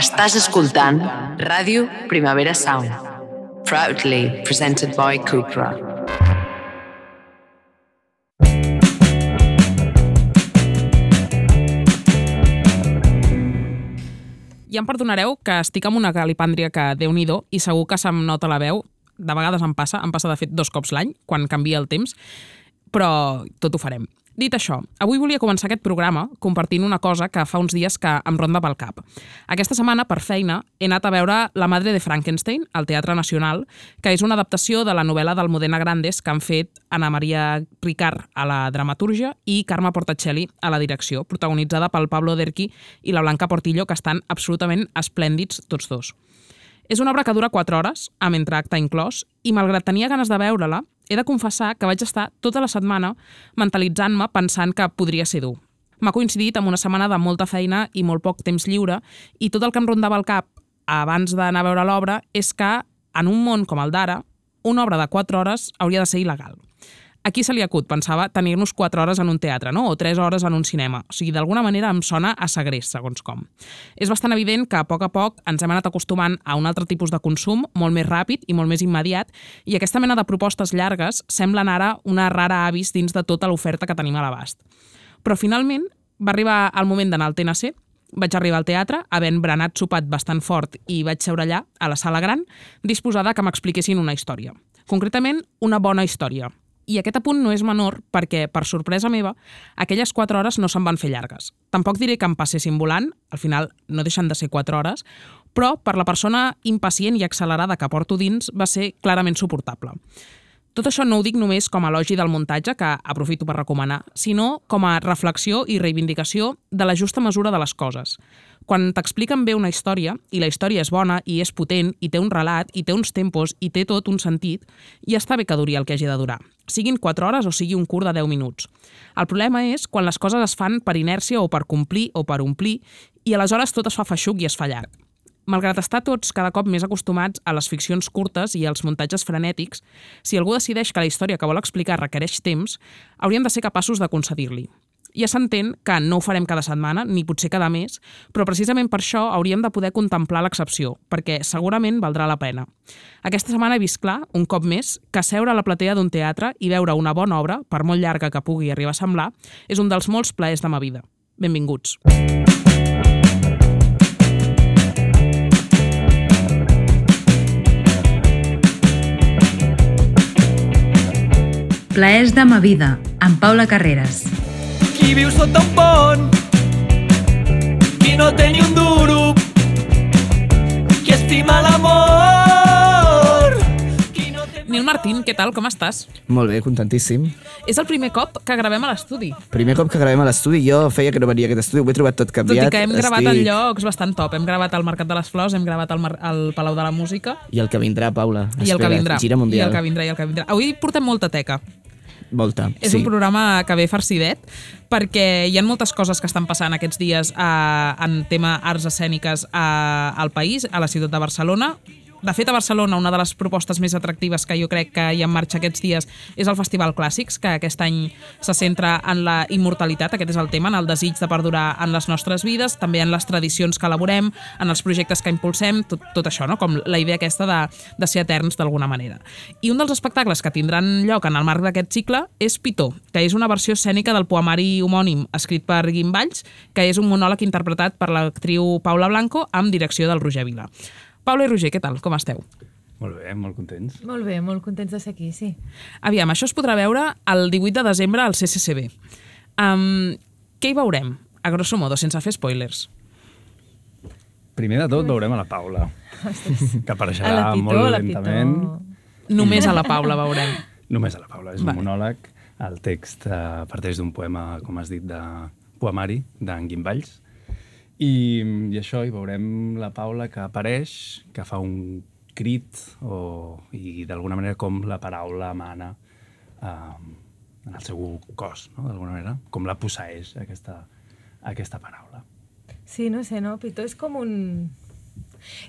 Estàs escoltant Ràdio Primavera Sound. Proudly presented by Cupra. Ja em perdonareu que estic amb una calipàndria que déu nhi i segur que se'm nota la veu. De vegades em passa, em passa de fet dos cops l'any, quan canvia el temps, però tot ho farem. Dit això, avui volia començar aquest programa compartint una cosa que fa uns dies que em ronda pel cap. Aquesta setmana, per feina, he anat a veure La madre de Frankenstein, al Teatre Nacional, que és una adaptació de la novel·la d'Almudena Grandes que han fet Ana Maria Ricard a la dramatúrgia i Carme Portacelli a la direcció, protagonitzada pel Pablo Derqui i la Blanca Portillo, que estan absolutament esplèndids tots dos. És una obra que dura 4 hores, amb entreacte inclòs, i malgrat tenia ganes de veure-la, he de confessar que vaig estar tota la setmana mentalitzant-me pensant que podria ser dur. M'ha coincidit amb una setmana de molta feina i molt poc temps lliure i tot el que em rondava al cap abans d'anar a veure l'obra és que, en un món com el d'ara, una obra de 4 hores hauria de ser il·legal. Aquí se li acut, pensava, tenir-nos 4 hores en un teatre, no? o 3 hores en un cinema. O sigui, d'alguna manera em sona a segrest, segons com. És bastant evident que a poc a poc ens hem anat acostumant a un altre tipus de consum, molt més ràpid i molt més immediat, i aquesta mena de propostes llargues semblen ara una rara avis dins de tota l'oferta que tenim a l'abast. Però finalment va arribar el moment d'anar al TNC, vaig arribar al teatre, havent berenat sopat bastant fort i vaig seure allà, a la sala gran, disposada que m'expliquessin una història. Concretament, una bona història, i aquest apunt no és menor perquè, per sorpresa meva, aquelles 4 hores no se'n van fer llargues. Tampoc diré que em passessin volant, al final no deixen de ser 4 hores, però per la persona impacient i accelerada que porto dins va ser clarament suportable. Tot això no ho dic només com a elogi del muntatge, que aprofito per recomanar, sinó com a reflexió i reivindicació de la justa mesura de les coses. Quan t'expliquen bé una història, i la història és bona, i és potent, i té un relat, i té uns tempos, i té tot un sentit, ja està bé que duri el que hagi de durar, siguin 4 hores o sigui un curt de 10 minuts. El problema és quan les coses es fan per inèrcia o per complir o per omplir, i aleshores tot es fa feixuc i es fa llarg. Malgrat estar tots cada cop més acostumats a les ficcions curtes i als muntatges frenètics, si algú decideix que la història que vol explicar requereix temps, hauríem de ser capaços de concedir-li. Ja s'entén que no ho farem cada setmana, ni potser cada mes, però precisament per això hauríem de poder contemplar l'excepció, perquè segurament valdrà la pena. Aquesta setmana he vist clar, un cop més, que seure a la platea d'un teatre i veure una bona obra, per molt llarga que pugui arribar a semblar, és un dels molts plaers de ma vida. Benvinguts. Plaers de ma vida, amb Paula Carreras. Qui viu sota un pont, qui no té ni un duro, qui estima l'amor, no Nil Martín, què tal, com estàs? Molt bé, contentíssim. És el primer cop que gravem a l'estudi. Primer cop que gravem a l'estudi, jo feia que no venia a aquest estudi, ho he trobat tot canviat. Tot i que hem gravat Estic... en llocs bastant top. Hem gravat al Mercat de les Flors, hem gravat al, Mar al Palau de la Música. I el que vindrà, Paula. I el que vindrà. Gira mundial. I el que vindrà, i el que vindrà. Avui portem molta teca. Molta, És sí. un programa que ve farcidet perquè hi ha moltes coses que estan passant aquests dies eh, en tema arts escèniques eh, al país, a la ciutat de Barcelona. De fet, a Barcelona, una de les propostes més atractives que jo crec que hi ha en marxa aquests dies és el Festival Clàssics, que aquest any se centra en la immortalitat, aquest és el tema, en el desig de perdurar en les nostres vides, també en les tradicions que elaborem, en els projectes que impulsem, tot, tot això, no? com la idea aquesta de, de ser eterns d'alguna manera. I un dels espectacles que tindran lloc en el marc d'aquest cicle és Pitó, que és una versió escènica del poemari homònim escrit per Guim Valls, que és un monòleg interpretat per l'actriu Paula Blanco amb direcció del Roger Vila. Paula i Roger, què tal? Com esteu? Molt bé, molt contents. Molt bé, molt contents de ser aquí, sí. Aviam, això es podrà veure el 18 de desembre al CCCB. Um, què hi veurem? A grosso modo, sense fer spoilers. Primer de tot veurem a la Paula, que apareixerà pitó, molt lentament. Pitó. Només a la Paula veurem. Només a la Paula, és Va. un monòleg. El text eh, parteix d'un poema, com has dit, de poemari d'en Guim Valls. I, I això, hi veurem la Paula que apareix, que fa un crit o, i d'alguna manera com la paraula mana eh, en el seu cos, no? d'alguna manera, com la posseeix aquesta, aquesta paraula. Sí, no sé, no? Pitó és com un...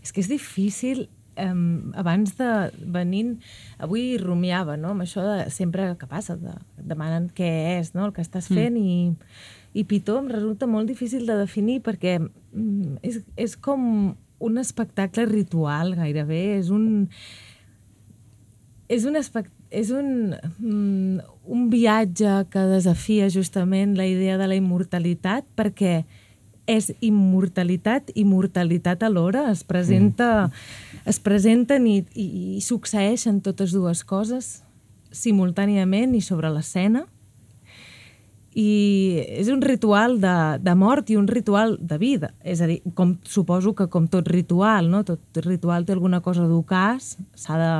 És que és difícil um, abans de venint, avui rumiava, no?, amb això de sempre que passa, de, demanen què és, no?, el que estàs fent mm. i, I Pitó em resulta molt difícil de definir perquè mm, és, és com un espectacle ritual, gairebé. És un... És un, espect... és un, mm, un viatge que desafia justament la idea de la immortalitat perquè és immortalitat i mortalitat alhora. Es, presenta, mm. es presenten i, i, i succeeixen totes dues coses simultàniament i sobre l'escena. I és un ritual de, de mort i un ritual de vida. És a dir, com, suposo que com tot ritual, no? tot ritual té alguna cosa d'ocàs, s'ha de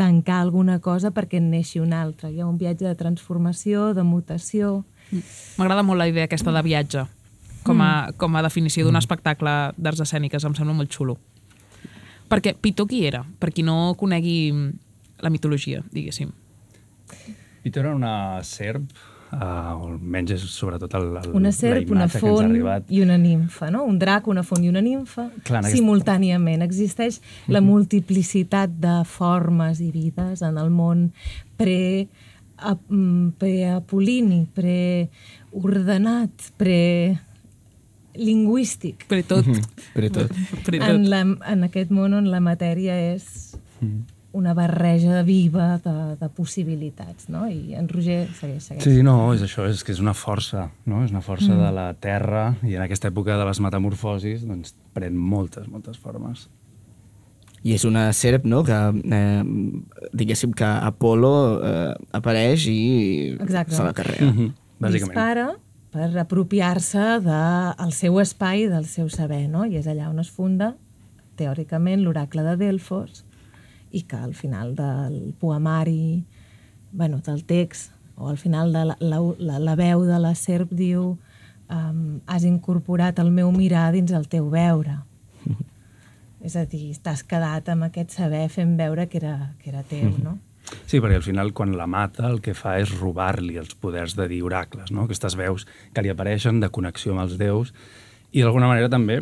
tancar alguna cosa perquè en neixi una altra. Hi ha un viatge de transformació, de mutació... M'agrada molt la idea aquesta de viatge com a, com a definició d'un espectacle d'arts escèniques. Em sembla molt xulo. Perquè Pitó qui era? Per qui no conegui la mitologia, diguéssim. Pitó era una serp, o almenys és sobretot el, el, Una serp, una font arribat. i una nimfa, no? Un drac, una font i una nimfa, Clar, aquest- simultàniament. Existeix la multiplicitat de formes i vides en el món pre, mm, preapolini, preordenat, pre lingüístic. Per tot. Per tot. Per tot. En, la, en aquest món on la matèria és una barreja viva de, de possibilitats, no? I en Roger segueix, segueix. Sí, no, és això, és que és una força, no? És una força mm. de la Terra i en aquesta època de les metamorfosis doncs pren moltes, moltes formes. I és una serp, no?, que eh, diguéssim que Apolo eh, apareix i Exacte. se la carrega. Mm -hmm. Bàsicament. dispara per apropiar-se del seu espai del seu saber, no? I és allà on es funda, teòricament, l'oracle de Delfos, i que al final del poemari, bueno, del text, o al final de la, la, la, la veu de la serp diu um, has incorporat el meu mirar dins el teu veure. És a dir, t'has quedat amb aquest saber fent veure que era, que era teu, no? Sí, perquè al final quan la mata el que fa és robar-li els poders de dir oracles, no? aquestes veus que li apareixen de connexió amb els déus i d'alguna manera també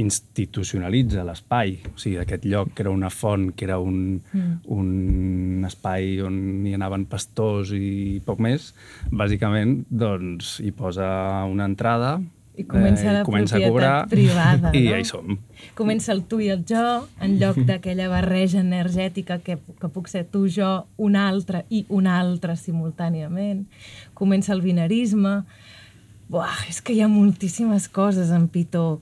institucionalitza l'espai, o sigui, aquest lloc que era una font, que era un, mm. un espai on hi anaven pastors i poc més, bàsicament doncs hi posa una entrada I comença la i comença a cobrar privada, i no? ja hi som. Comença el tu i el jo, en lloc d'aquella barreja energètica que, que puc ser tu, jo, un altre i un altre simultàniament. Comença el binarisme. Buah, és que hi ha moltíssimes coses en Pitó,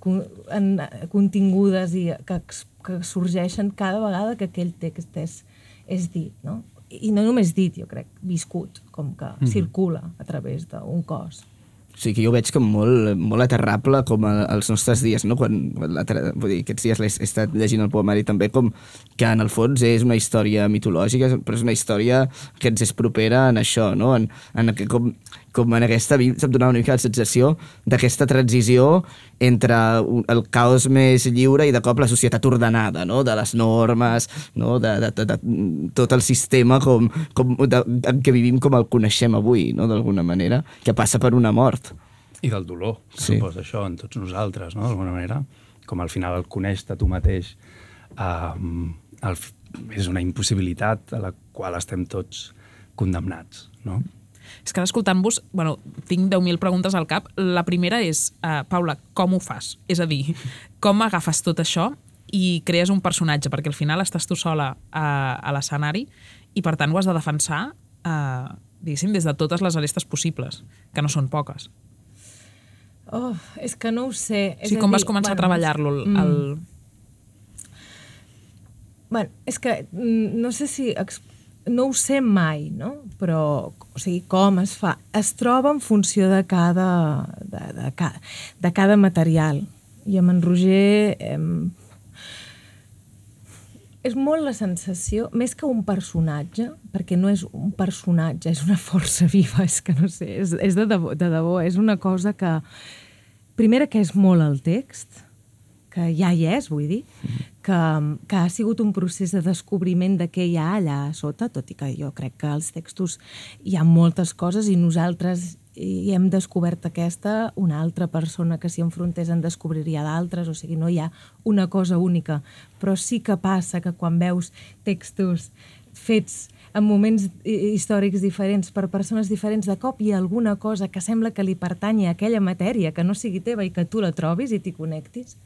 en, contingudes i que, que sorgeixen cada vegada que aquell text és, és dit, no? I no només dit, jo crec, viscut, com que Mhm. circula a través d'un cos. O sigui que jo veig com molt, molt aterrable com a, als nostres dies, no? Quan, vull dir, aquests dies he estat llegint el poemari també com que en el fons és una història mitològica, però és una història que ens és propera en això, no? En, en, que com, com en aquesta... A mi se'm donava una mica la sensació d'aquesta transició entre el caos més lliure i de cop la societat ordenada, no? De les normes, no? De, de, de, de tot el sistema com, com de, en què vivim com el coneixem avui, no? D'alguna manera, que passa per una mort. I del dolor, Sí. suposa això, en tots nosaltres, no? d'alguna manera. Com al final el conèixer tu mateix um, el, és una impossibilitat a la qual estem tots condemnats. No? És que escoltant-vos, bueno, tinc 10.000 preguntes al cap. La primera és, uh, Paula, com ho fas? És a dir, com agafes tot això i crees un personatge? Perquè al final estàs tu sola a, a l'escenari i per tant ho has de defensar uh, diguéssim, des de totes les arestes possibles, que no són poques. Oh, és que no ho sé. O És sigui, a com dir, vas començar a bueno, treballar-lo? El, el... Bueno, és que mm, no sé si... ex- No ho sé mai, no? Però, o sigui, com es fa? Es troba en funció de cada, de, de, de cada material. I amb en Roger... Em, és molt la sensació, més que un personatge, perquè no és un personatge, és una força viva, és que no sé, és, és de, debò, de debò, és una cosa que... Primera, que és molt el text, que ja hi és, vull dir, que, que ha sigut un procés de descobriment de què hi ha allà sota, tot i que jo crec que als textos hi ha moltes coses i nosaltres hi hem descobert aquesta, una altra persona que s'hi enfrontés en descobriria d'altres, o sigui, no hi ha una cosa única, però sí que passa que quan veus textos fets en moments hi- històrics diferents, per persones diferents, de cop hi ha alguna cosa que sembla que li pertanyi a aquella matèria, que no sigui teva i que tu la trobis i t'hi connectis.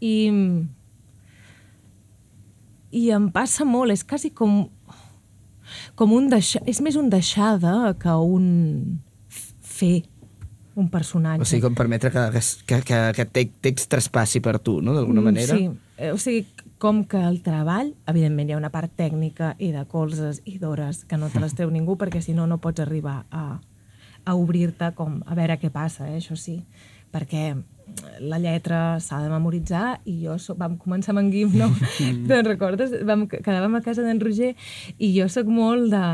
I, I em passa molt, és quasi com, com un deixar, és més un deixar de que un fer un personatge. O sigui, com permetre que, que, que aquest te- text traspassi per tu, no?, d'alguna Mm, manera. Sí, o sigui, com que el treball, evidentment hi ha una part tècnica i de colzes i d'hores que no te les treu ningú perquè si no no pots arribar a, a obrir-te com a veure què passa, eh, això sí, perquè la lletra s'ha de memoritzar i jo soc, vam començar amb en Guim, no? Te'n recordes? Vam, quedàvem a casa d'en Roger i jo sóc molt de...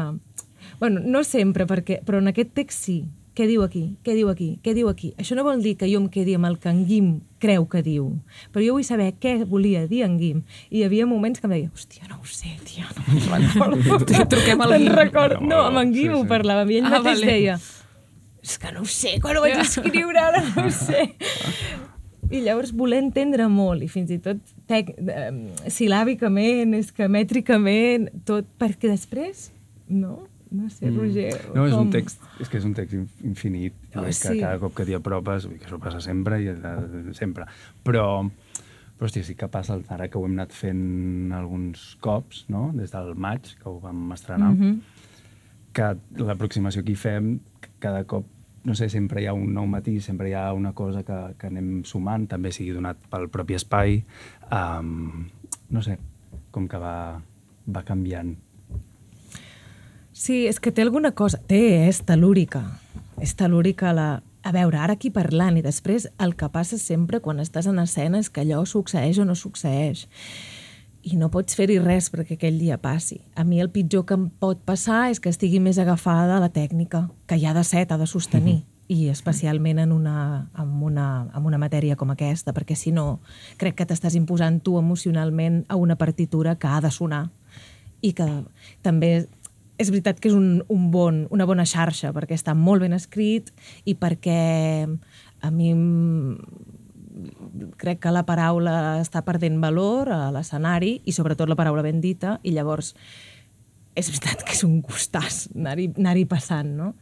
Bueno, no sempre, perquè, però en aquest text sí. Què diu aquí? Què diu aquí? Què diu aquí? Això no vol dir que jo em quedi amb el que en Guim creu que diu, però jo vull saber què volia dir en Guim. I hi havia moments que em deia, hòstia, no ho sé, tia, no me'n recordo. Truquem al Te'n Guim. recordo. No, amb en Sí, Guim ho sí. parlàvem i ell Ah, mateix vale. deia, és que no ho sé, quan ho vaig escriure ara no ho sé. I llavors voler entendre molt, i fins i tot tec, eh, silàbicament, esquemètricament, tot, perquè després, no? No sé, Roger, Mm. No, és un com- text, és que és un text in- infinit, Oh, que sí. cada cop que t'hi apropes, vull que això passa sempre i sempre. Però, però hòstia, sí que passa ara que ho hem anat fent alguns cops, no? des del maig, que ho vam estrenar, Mhm. que l'aproximació que hi fem, cada cop, no sé, sempre hi ha un nou matí, sempre hi ha una cosa que, que anem sumant, també sigui donat pel propi espai, um, no sé, com que va, va canviant. Sí, és que té alguna cosa... Té, és telúrica. És telúrica la... A veure, ara aquí parlant i després el que passa sempre quan estàs en escena és que allò succeeix o no succeeix. I no pots fer-hi res perquè aquell dia passi. A mi el pitjor que em pot passar és que estigui més agafada a la tècnica, que ja de set ha de sostenir. i especialment en una, en, una, en una matèria com aquesta, perquè si no, crec que t'estàs imposant tu emocionalment a una partitura que ha de sonar i que també és veritat que és un, un bon, una bona xarxa perquè està molt ben escrit i perquè a mi crec que la paraula està perdent valor a l'escenari i sobretot la paraula ben dita i llavors és veritat que és un gustàs anar-hi anar passant, no?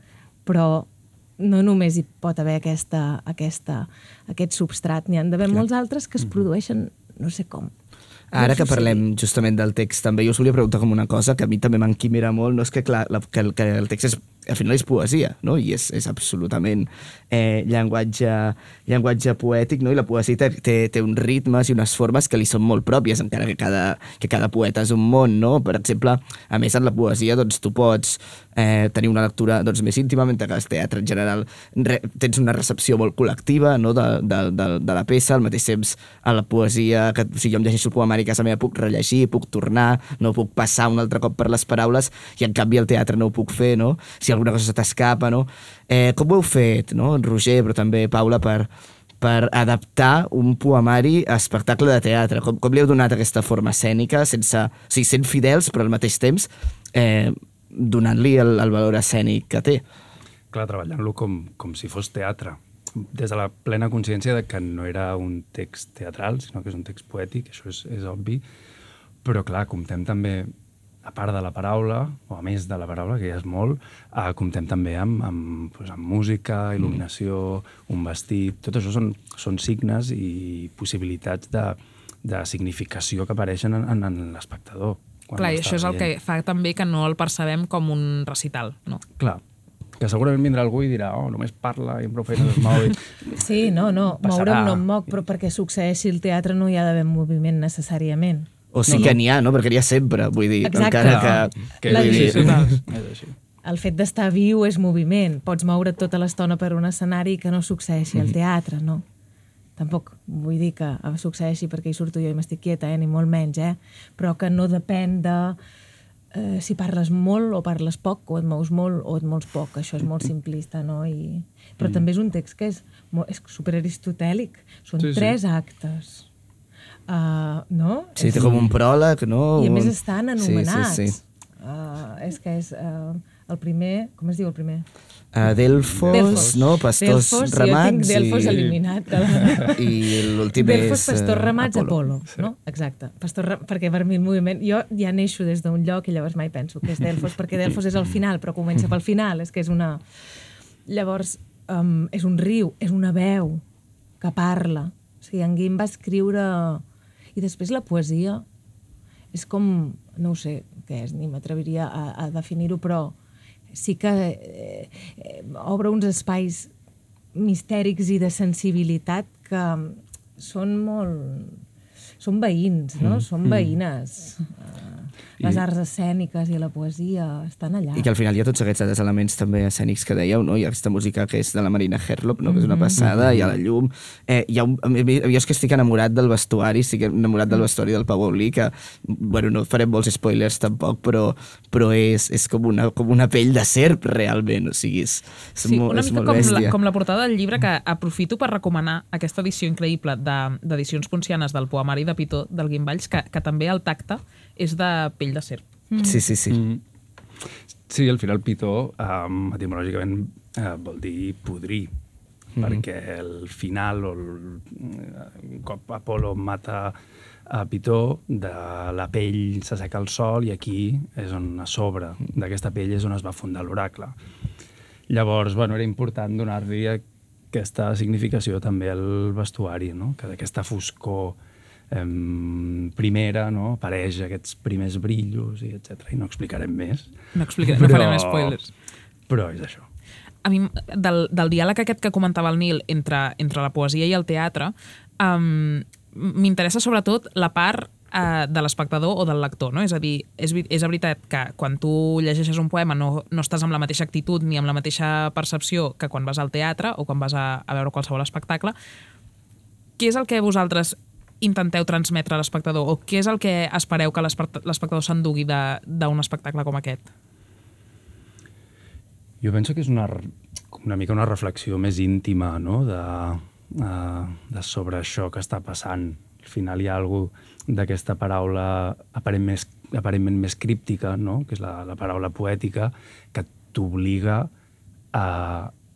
Però no només hi pot haver aquesta, aquesta, aquest substrat, n'hi han d'haver molts altres que es produeixen no sé com. Ara que parlem justament del text, també jo us volia preguntar com una cosa que a mi també m'enquimera molt, no és que, clar, la, que, el, que el text és, al final és poesia, no? I és, és absolutament eh, llenguatge, llenguatge poètic, no? I la poesia té, té, té uns ritmes i unes formes que li són molt pròpies, encara que cada, que cada poeta és un món, no? Per exemple, a més, en la poesia, doncs, tu pots eh, tenir una lectura doncs, més íntima, mentre que el teatre en general re, tens una recepció molt col·lectiva no? de, de, de, de la peça, al mateix temps a la poesia, que o sigui, jo em llegeixo el poemari a casa meva, puc rellegir, puc tornar, no puc passar un altre cop per les paraules, i en canvi al teatre no ho puc fer, no? Si alguna cosa se t'escapa, no? Eh, com ho heu fet, no? Roger, però també Paula, per, per adaptar un poemari a espectacle de teatre? Com, com li heu donat aquesta forma escènica, sense, o sigui, sent fidels, però al mateix temps eh, donant-li el, el valor escènic que té? clar, treballant-lo com, com si fos teatre, des de la plena consciència de que no era un text teatral, sinó que és un text poètic, això és, és obvi, però clar, comptem també, a part de la paraula, o a més de la paraula, que ja és molt, eh, comptem també amb, amb, doncs, amb música, il·luminació, un vestit, tot això són, són signes i possibilitats de, de significació que apareixen en, en, en l'espectador. quan Clar, i això és el que veient. fa també que no el percebem com un recital, no? Clar, que segurament vindrà algú i dirà oh, només parla i amb prou feines es mou. i- Sí, no, no, Passarà. moure'm no em moc, però perquè succeeixi el teatre no hi ha d'haver moviment necessàriament. O sí que n'hi ha, no? Perquè n'hi ha sempre, vull dir, Exacte. encara Clar, que... que La vull dir, és així. El fet d'estar viu és moviment. Pots moure tota l'estona per un escenari que no succeeixi al teatre, no? Tampoc vull dir que succeeixi perquè hi surto jo i m'estic quieta, eh? ni molt menys, eh? però que no depèn de eh, si parles molt o parles poc, o et mous molt o et mous poc. Això és molt simplista, no? I... Però també és un text que és, mo- és superaristotèlic. Són Sí, sí. tres actes. Uh, no? Sí, té com un pròleg, no? i a més estan Sí, anomenats. Sí, sí. Uh, és que és uh, El primer, com es diu el primer? Uh, Delfos, Delfos. no? Pastors Delfos, ramats jo tinc Delfos i... eliminat. De la... I l'últim Delfos, és... eh, Pastor Ramats, Apolo. Apolo, no? Exacte. Pastor, perquè per mi el moviment... Jo ja neixo des d'un lloc i llavors mai penso que és Delfos, perquè Delfos és el final, però comença pel final, és que és una... Llavors, um, és un riu, és una veu que parla. O sigui, en Guim va escriure... I després la poesia és com... No ho sé què és, ni m'atreviria a, a definir-ho, però sí que eh, eh, obre uns espais mistèrics i de sensibilitat que són molt... Són veïns, no? Mm. Són veïnes. Mm. Les I- arts escèniques i la poesia estan allà. I que al final hi ha tots aquests altres elements també escènics que dèieu, no? Hi ha aquesta música que és de la Marina Herlop, no? que és una passada, hi ha la llum... Eh, hi ha un, jo és que estic enamorat del vestuari, estic enamorat del vestuari del Pau Aulí, que, bueno, no farem molts spoilers tampoc, però, però és, és com, una, com una pell de serp, realment, o sigui, és, és, Sí, molt, una és mica molt com la, bèstia. com la portada del llibre que aprofito per recomanar aquesta edició increïble de- d'edicions poncianes del poemari de Pitó del Guimballs, que, que també el tacte és de pell de serp. Sí, sí, sí. Mm. Sí, al final pitó, um, etimològicament, uh, vol dir podrir, mm. perquè el final, o el, un cop Apolo mata a Pitó, de la pell s'asseca el sol i aquí és on a sobre d'aquesta pell és on es va fundar l'oracle. Llavors, bueno, era important donar-li aquesta significació també al vestuari, no? que d'aquesta foscor em, primera no? apareix aquests primers brillos i etc. I no explicarem més. No explicarem, no farem spoilers. Però és això. a mi, del, del diàleg aquest que comentava el Nil entre, entre la poesia i el teatre, um, m'interessa sobretot la part uh, de l'espectador o del lector, no? És a dir, és, és veritat que quan tu llegeixes un poema no, no estàs amb la mateixa actitud ni amb la mateixa percepció que quan vas al teatre o quan vas a, a veure qualsevol espectacle. Què és el que vosaltres intenteu transmetre a l'espectador o què és el que espereu que l'espect- l'espectador s'endugui d'un espectacle com aquest? Jo penso que és una, una mica una reflexió més íntima, no?, de, uh, de sobre això que està passant. Al final hi ha alguna d'aquesta paraula aparent més, aparentment més críptica, no?, que és la, la paraula poètica, que t'obliga a,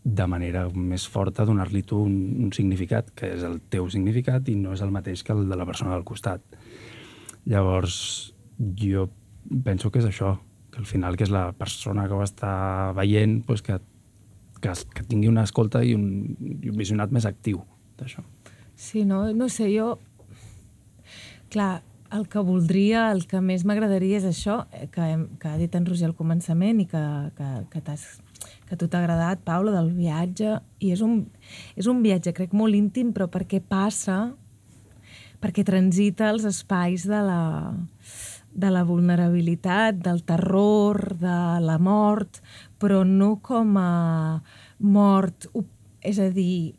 de manera més forta, donar-li tu un, un significat, que és el teu significat i no és el mateix que el de la persona del costat. Llavors, jo penso que és això, que al final que és la persona que ho està veient pues que, que, que tingui una escolta i un, i un visionat més actiu d'això. Sí, no, no sé, jo... Clar, el que voldria, el que més m'agradaria és això, eh, que, hem, que ha dit en Roger al començament i que, que, que, t'has, que a tu t'ha agradat, Paula, del viatge. I és un, és un viatge, crec, molt íntim, però perquè passa, perquè transita els espais de la, de la vulnerabilitat, del terror, de la mort, però no com a mort, és a dir,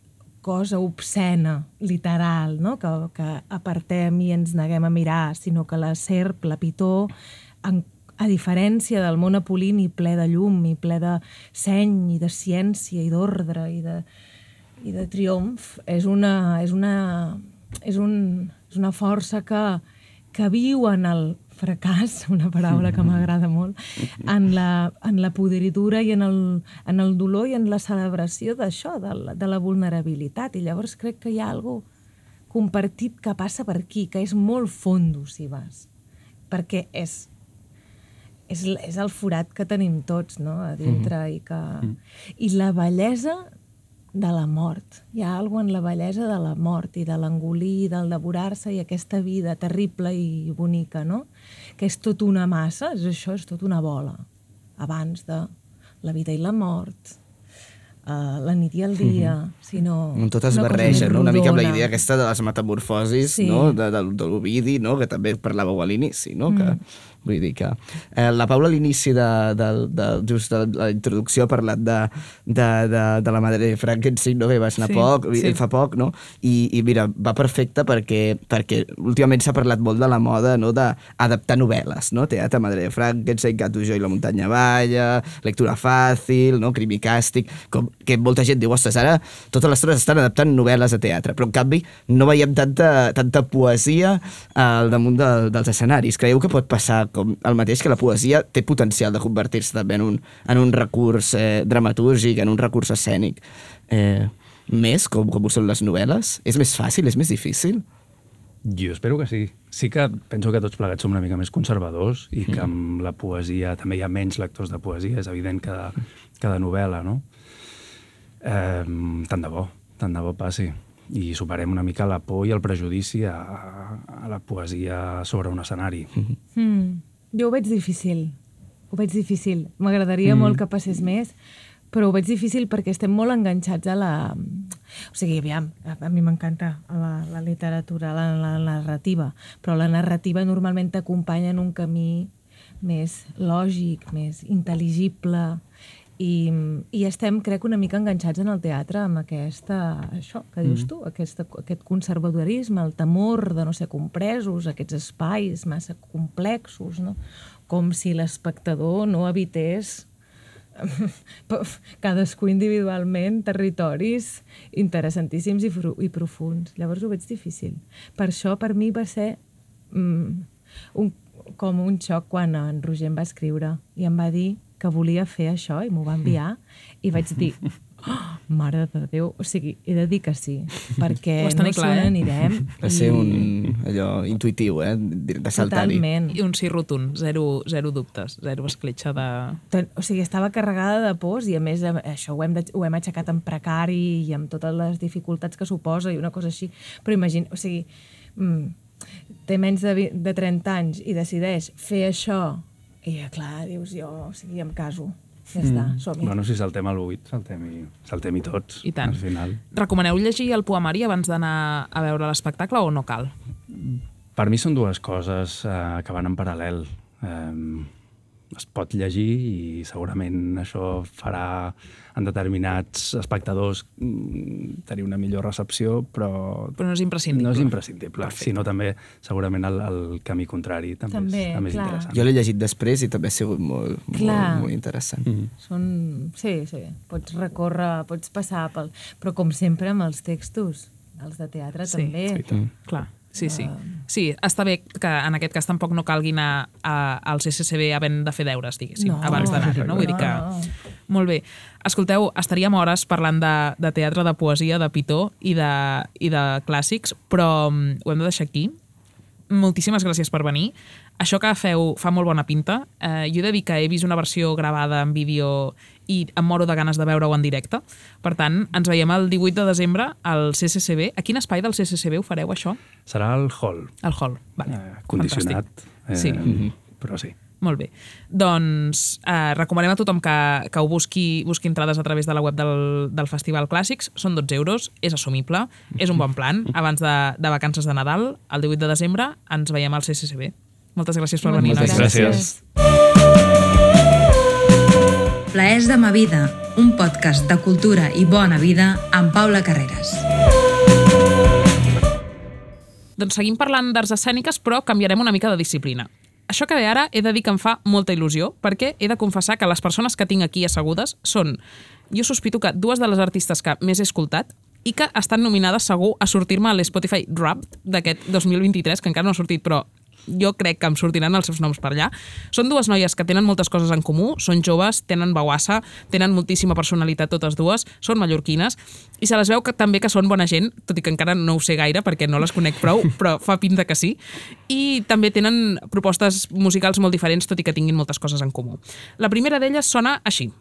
cosa obscena, literal, no? que, que apartem i ens neguem a mirar, sinó que la serp, la pitó, en, a diferència del món apolini ple de llum i ple de seny i de ciència i d'ordre i de, i de triomf, és una, és una, és un, és una força que, que viu en el fracàs, una paraula que m'agrada molt, en la, en la podridura i en el, en el dolor i en la celebració d'això, de, la- de la vulnerabilitat. I llavors crec que hi ha algo compartit que passa per aquí, que és molt fondo, si vas. Perquè és, és, és el forat que tenim tots, no?, a dintre, i que... I la bellesa de la mort. Hi ha alguna en la bellesa de la mort i de l'engolir, del devorar-se i aquesta vida terrible i bonica, no? Que és tot una massa, és això, és tot una bola. Abans de la vida i la mort, uh, la nit i el dia, sinó... On tot es barreja, no? Una mica amb la idea aquesta de les metamorfosis, Sí. no? De, de, de l'Ovidi, no? Que també parlàveu a l'inici, no? Que, vull dir que... Eh, la Paula a l'inici de, de, de, just de la introducció ha parlat de, de, de, de la Madre de Frankenstein, no? Que vas anar Sí, poc, sí. fa poc, no? I, i mira, va perfecte perquè, perquè últimament s'ha parlat molt de la moda, no? D'adaptar novel·les, no? Teatre Madre de Frankenstein, Gato jo i la muntanya balla, lectura fàcil, no? Crim i càstig, com que molta gent diu, ostres, ara totes les tones estan adaptant novel·les a teatre, però en canvi no veiem tanta, tanta poesia al damunt de, dels escenaris. Creieu que pot passar com el mateix, que la poesia té potencial de convertir-se també en un, en un recurs eh, dramatúrgic, en un recurs escènic eh, més, com, com ho són les novel·les? És més fàcil, és més difícil? Jo espero que sí. Sí que penso que tots plegats som una mica més conservadors i que amb la poesia també hi ha menys lectors de poesia, és evident que de, que de novel·la, no? Eh, tant de bo, tant de bo passi. I superem una mica la por i el prejudici a, a la poesia sobre un escenari. Mm. Jo ho veig difícil. Ho veig difícil. M'agradaria mm. molt que passés més, però ho veig difícil perquè estem molt enganxats a la... O sigui, aviam, a, a mi m'encanta la, la literatura, la, la narrativa, però la narrativa normalment t'acompanya en un camí més lògic, més intel·ligible, i, i estem, crec, una mica enganxats en el teatre amb aquesta, això que dius tu, aquesta, aquest conservadorisme, el temor de no ser compresos, aquests espais massa complexos, no? com si l'espectador no habités cadascú individualment territoris interessantíssims i, i profuns. Llavors ho veig difícil. Per això, per mi, va ser mm, un, com un xoc quan en Roger em va escriure i em va dir que volia fer això i m'ho va enviar i vaig dir oh, mare de Déu, o sigui, he de dir que sí perquè no clar, sé on eh? anirem Va ser un, allò intuïtiu, eh? De saltar-hi. totalment I un sí rotund, zero, zero dubtes, zero escletxa de... O sigui, estava carregada de pors i a més això ho hem, de, ho hem aixecat en precari i amb totes les dificultats que suposa i una cosa així. Però imagina, o sigui, mm, té menys de, vi- de 30 anys i decideix fer això i eh, clar, dius jo, o sigui, em caso. Ja està, som-hi. Bueno, si saltem al 8, saltem-hi saltem tots, I tant. al final. Recomaneu llegir el poemari abans d'anar a veure l'espectacle o no cal? Per mi són dues coses eh, que van en paral·lel. Eh, es pot llegir i segurament això farà en determinats espectadors mm, tenir una millor recepció, però, Però no és imprescindible. no és imprescindible, sinó també segurament el, el camí contrari també, També, és, també és clar. interessant. Jo l'he llegit després i també ha sigut molt, Clar. molt, molt interessant. Mm. Són... Sí, sí, pots recórrer, pots passar pel... Però com sempre amb els textos, els de teatre Sí, també. Sí, Clar, sí, sí. Sí, està bé que en aquest cas tampoc no calgui anar a, al CCCB havent de fer deures, diguéssim, No, abans d'anar-hi, no? Vull dir que... no. Molt bé. Escolteu, estaríem hores parlant de, de teatre, de poesia, de pitó i de, i de clàssics, però mm, ho hem de deixar aquí. Moltíssimes gràcies per venir. Això que feu fa molt bona pinta. Eh, jo he de dir que he vist una versió gravada en vídeo i em moro de ganes de veure-ho en directe. Per tant, ens veiem el 18 de desembre al CCCB. A quin espai del CCCB ho fareu, això? Serà el hall, Al hall. Vale. eh, condicionat, Fantàstic. Sí. eh, però sí. Molt bé. Doncs eh, recomanem a tothom que, que ho busqui, busqui entrades a través de la web del, del Festival Clàssics. Són 12 euros, és assumible, és un bon plan. Abans de, de vacances de Nadal, el 18 de desembre, ens veiem al CCCB. Moltes gràcies per venir. Moltes nois. gràcies. Plaers de ma vida, un podcast de cultura i bona vida amb Paula Carreras. Doncs seguim parlant d'arts escèniques, però canviarem una mica de disciplina. Això que ve ara he de dir que em fa molta il·lusió, perquè he de confessar que les persones que tinc aquí assegudes són, jo sospito que dues de les artistes que més he escoltat i que estan nominades segur a sortir-me a l'Spotify Wrapped d'aquest 2023, que encara no ha sortit, però jo crec que em sortiran els seus noms per allà. Són dues noies que tenen moltes coses en comú, són joves, tenen bauassa, tenen moltíssima personalitat totes dues, són mallorquines, i se les veu que, també que són bona gent, tot i que encara no ho sé gaire perquè no les conec prou, però fa pinta que sí. I també tenen propostes musicals molt diferents, tot i que tinguin moltes coses en comú. La primera d'elles sona així.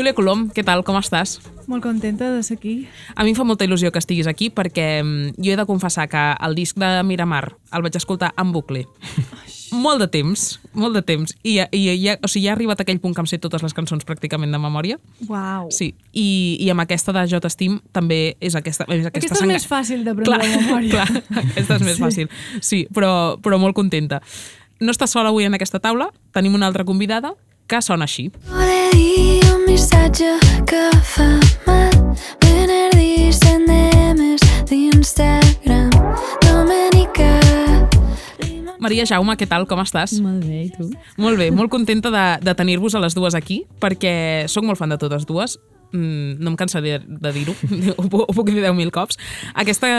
Júlia Colom, què tal, com estàs? Molt contenta de ser aquí. A mi em fa molta il·lusió que estiguis aquí perquè mm, jo he de confessar que el disc de Miramar el vaig escoltar en bucle. Molt de temps, molt de temps. I, i, i o sigui, ja ha arribat aquell punt que em sé totes les cançons pràcticament de memòria. Uau. Sí, i, i amb aquesta de Jo t'estim també és aquesta... És aquesta, Aquesta és sanga- més fàcil d'aprendre Clar, de memòria. Clar, aquesta és més Sí. fàcil. Sí, però, però molt contenta. No estàs sola avui en aquesta taula, tenim una altra convidada que sona així. Dir un missatge que fa mal Bener dir-se'n de més Instagram. Domenica. Maria Jaume, què tal? Com estàs? Molt bé, i tu? Molt bé, molt contenta de, de tenir-vos a les dues aquí, perquè sóc molt fan de totes dues. Mm, no em cansaré de dir-ho, ho, ho puc dir 10.000 cops. Aquesta,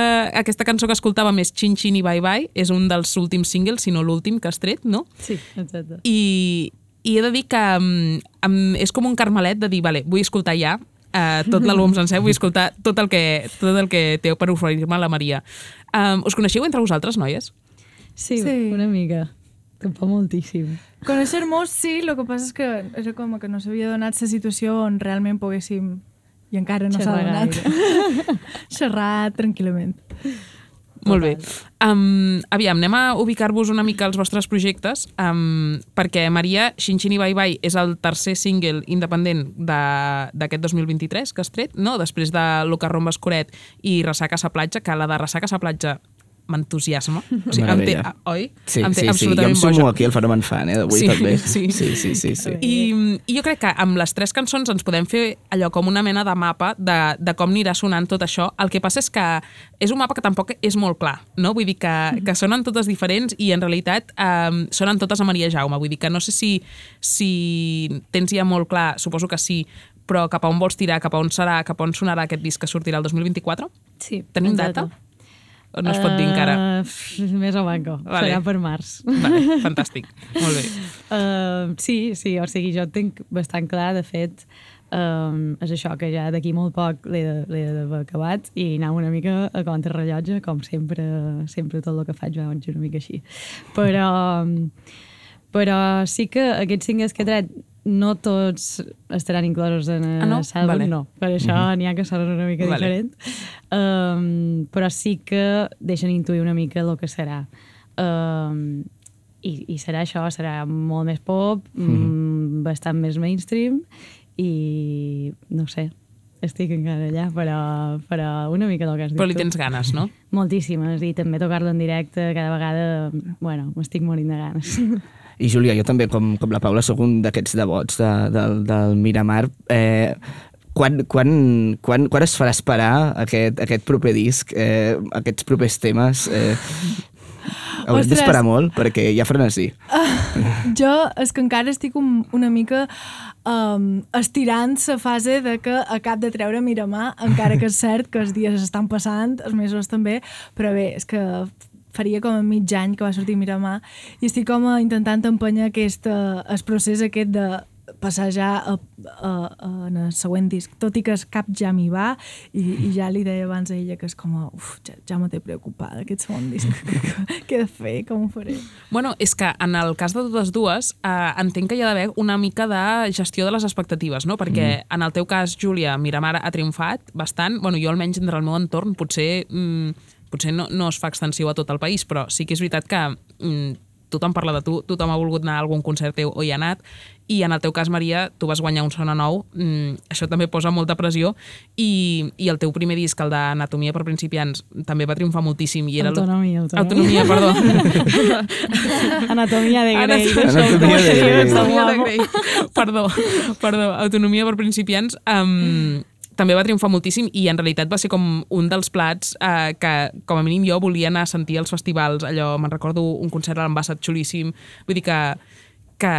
aquesta cançó que escoltàvem és Chin Chin i Bye Bye, és un dels últims singles, si no l'últim que has tret, no? Sí, exacte. I, i he de dir que um, um, és com un carmelet de dir, vale, vull escoltar ja uh, tot l'àlbum sencer, vull escoltar tot el que, tot el que té per oferir-me la Maria. Um, us coneixeu entre vosaltres, noies? Sí, Sí. una mica. Tampoc moltíssim. Conèixer-nos, sí, el que passa és que era com que no s'havia donat la situació on realment poguéssim, i encara no s'ha donat, xerrar tranquil·lament. Molt bé. Um, aviam, anem a ubicar-vos una mica els vostres projectes, um, perquè Maria, Xinxini Bye Bye és el tercer single independent de- d'aquest 2023 que has tret, no? després de Lo que rombes Coret i Ressaca a sa platja, que la de Ressaca a sa platja m'entusiasma. O sigui, em té, oi? Sí, em té sí, sí. Jo absolutament em sumo boja. aquí al fenomen fan, eh, d'avui Sí, també. sí. sí, sí, sí, sí. I, I jo crec que amb les tres cançons ens podem fer allò com una mena de mapa de, de com anirà sonant tot això. El que passa és que és un mapa que tampoc és molt clar, no? Vull dir que, que sonen totes diferents i en realitat um, sonen totes a Maria Jaume. Vull dir que no sé si, si tens ja molt clar, suposo que sí, però cap a on vols tirar, cap a on serà, cap a on sonarà aquest disc que sortirà el 2024? Sí. Tenim exacte. data? O no es pot dir encara? Uh, més o manco. Vale. Serà per març. Vale, fantàstic. Molt bé. Uh, sí, sí, o sigui, jo tinc bastant clar, de fet, um, és això, que ja d'aquí molt poc l'he d'haver acabat i anar una mica a contrarrellotge, com sempre, sempre tot el que faig va una mica així. Però, però sí que aquests singles que he tret no tots estaran inclosos en Ah, no? l'àlbum, Vale. no. Per això n'hi ha que sonen una mica Vale. diferent. Um, però sí que deixen intuir una mica el que serà. Um, i, I serà això, serà molt més pop, mm, bastant més mainstream i no sé, estic encara allà, però, però una mica del que has dit Però li tu. tens ganes, no? Moltíssimes, i també tocar-lo en directe cada vegada, bueno, m'estic morint de ganes. I Júlia, jo també, com, com la Paula, sóc un d'aquests devots de, del, del Miramar. Eh, quan, quan, quan, quan es farà esperar aquest, aquest proper disc, eh, aquests propers temes? Eh, haurem d'esperar molt, perquè hi ha frenesí. Jo és que encara estic un, una mica um, estirant la fase de que acab de treure Miramar, encara que és cert que els dies estan passant, els mesos també, però bé, és que faria com a mig any que va sortir Miramar i estic com a intentant empènyer aquest, eh, el procés aquest de passar ja a, a, a, en el següent disc, tot i que el cap ja m'hi va i, i ja li deia abans a ella que és com a, uf, ja, ja me té preocupada aquest segon disc, què he de fer, com ho faré? Bueno, és que en el cas de totes dues eh, entenc que hi ha d'haver una mica de gestió de les expectatives, no? Perquè mm. en el teu cas, Júlia, Miramar ha triomfat bastant. Bueno, jo almenys entre el meu entorn potser, mm, potser no, no es fa extensiu a tot el país, però sí que és veritat que mm, tothom parla de tu, tothom ha volgut anar a algun concert teu o hi ha anat, i en el teu cas, Maria, tu vas guanyar un sona nou, mm, això també posa molta pressió, i, i el teu primer disc, el d'Anatomia per principiants, també va triomfar moltíssim. I era Autonomia, autonomia. Autonomia, perdó. Anatomia de Grey. Anatomia de Grey. Autonomia de Grey. Perdó, perdó. Autonomia per principiants. Um, també va triomfar moltíssim i en realitat va ser com un dels plats eh, que, com a mínim, jo volia anar a sentir als festivals. Allò, me'n recordo un concert a l'ambassat xulíssim. Vull dir que, que,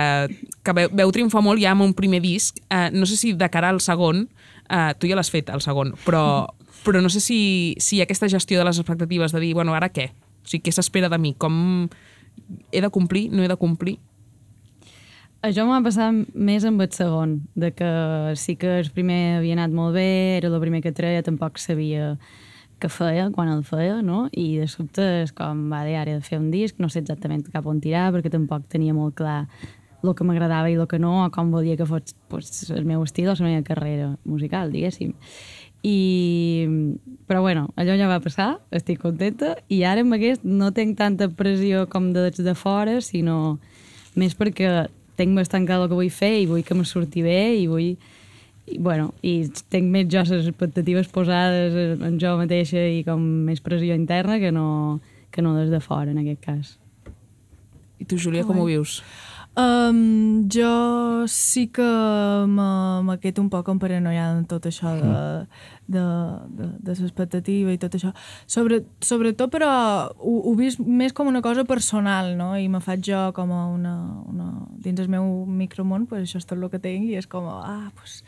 que veu, veu triomfar molt ja amb un primer disc. Eh, no sé si de cara al segon, eh, tu ja l'has fet, el segon, però, però no sé si, si aquesta gestió de les expectatives de dir, bueno, ara què? O sigui, què s'espera de mi? Com he de complir? No he de complir? Això m'ha passat més amb el segon, de que sí que el primer havia anat molt bé, era el primer que treia, tampoc sabia què feia, quan el feia, no? I de sobte és com, va, de, ara de fer un disc, no sé exactament cap on tirar, perquè tampoc tenia molt clar el que m'agradava i el que no, o com volia que fos pues, el meu estil o la meva carrera musical, diguéssim. I... Però bueno, allò ja va passar, estic contenta, i ara amb aquest no tinc tanta pressió com de, de fora, sinó més perquè tinc bastant clar el que vull fer i vull que me surti bé i vull i, bueno, i tinc més jo les expectatives posades en jo mateixa i com més pressió interna que no, que no des de fora, en aquest cas. I tu, Júlia, com ho vius? Um, jo sí que quedo un poc en en tot això de, de, de, de l'expectativa i tot això. Sobre, sobretot, però, ho, ho vist més com una cosa personal, no? I me faig jo com a una, una... Dins el meu micromón, pues això és tot el que tinc i és com, ah, pues,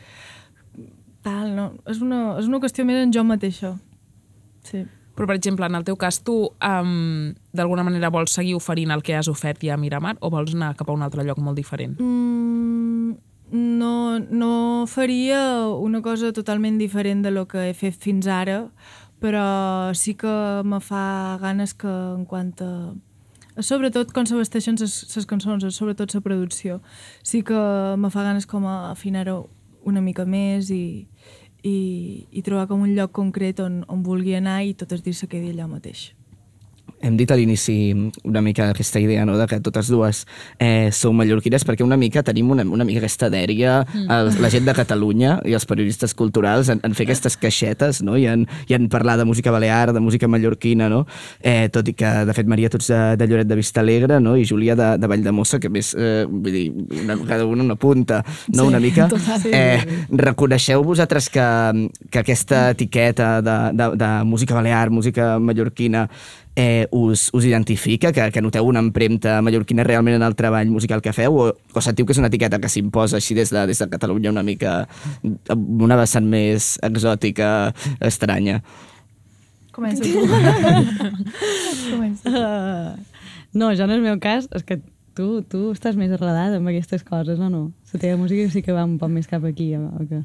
tal, no? És una, és una qüestió més en jo mateixa. Sí. Però, per exemple, en el teu cas, tu um, d'alguna manera vols seguir oferint el que has ofert ja a Miramar o vols anar cap a un altre lloc molt diferent? Mm, no, no faria una cosa totalment diferent de lo que he fet fins ara, però sí que me fa ganes que en quant a sobretot quan s'abasteixen les cançons, sobretot la producció, sí que me fa ganes com a afinar-ho una mica més i, i, i trobar com un lloc concret on, on vulgui anar i tot es dir se quedi allà mateix. Hem dit a l'inici una mica aquesta idea no, de que totes dues eh, sou mallorquines perquè una mica tenim una, una mica aquesta dèria, el, la gent de Catalunya i els periodistes culturals en, en fer aquestes caixetes no, i, en, i en parlar de música balear, de música mallorquina, no? eh, tot i que, de fet, Maria, tu ets de, de Lloret de Vistalegre no? i Júlia de, de Valldemossa, que més, eh, vull dir, una, cada una una punta, no? Sí, una mica. total. Eh, reconeixeu vosaltres que, que aquesta etiqueta de, de, de música balear, música mallorquina, eh, us, us identifica, que, que noteu una empremta mallorquina realment en el treball musical que feu, o, o sentiu que és una etiqueta que s'imposa així des de, des de Catalunya una mica amb una vessant més exòtica, estranya? Comença tu. Comença. Uh, no, jo en el meu cas, és que tu, tu estàs més arrelat amb aquestes coses, o no? La teva música sí que va un poc més cap aquí, o, o què?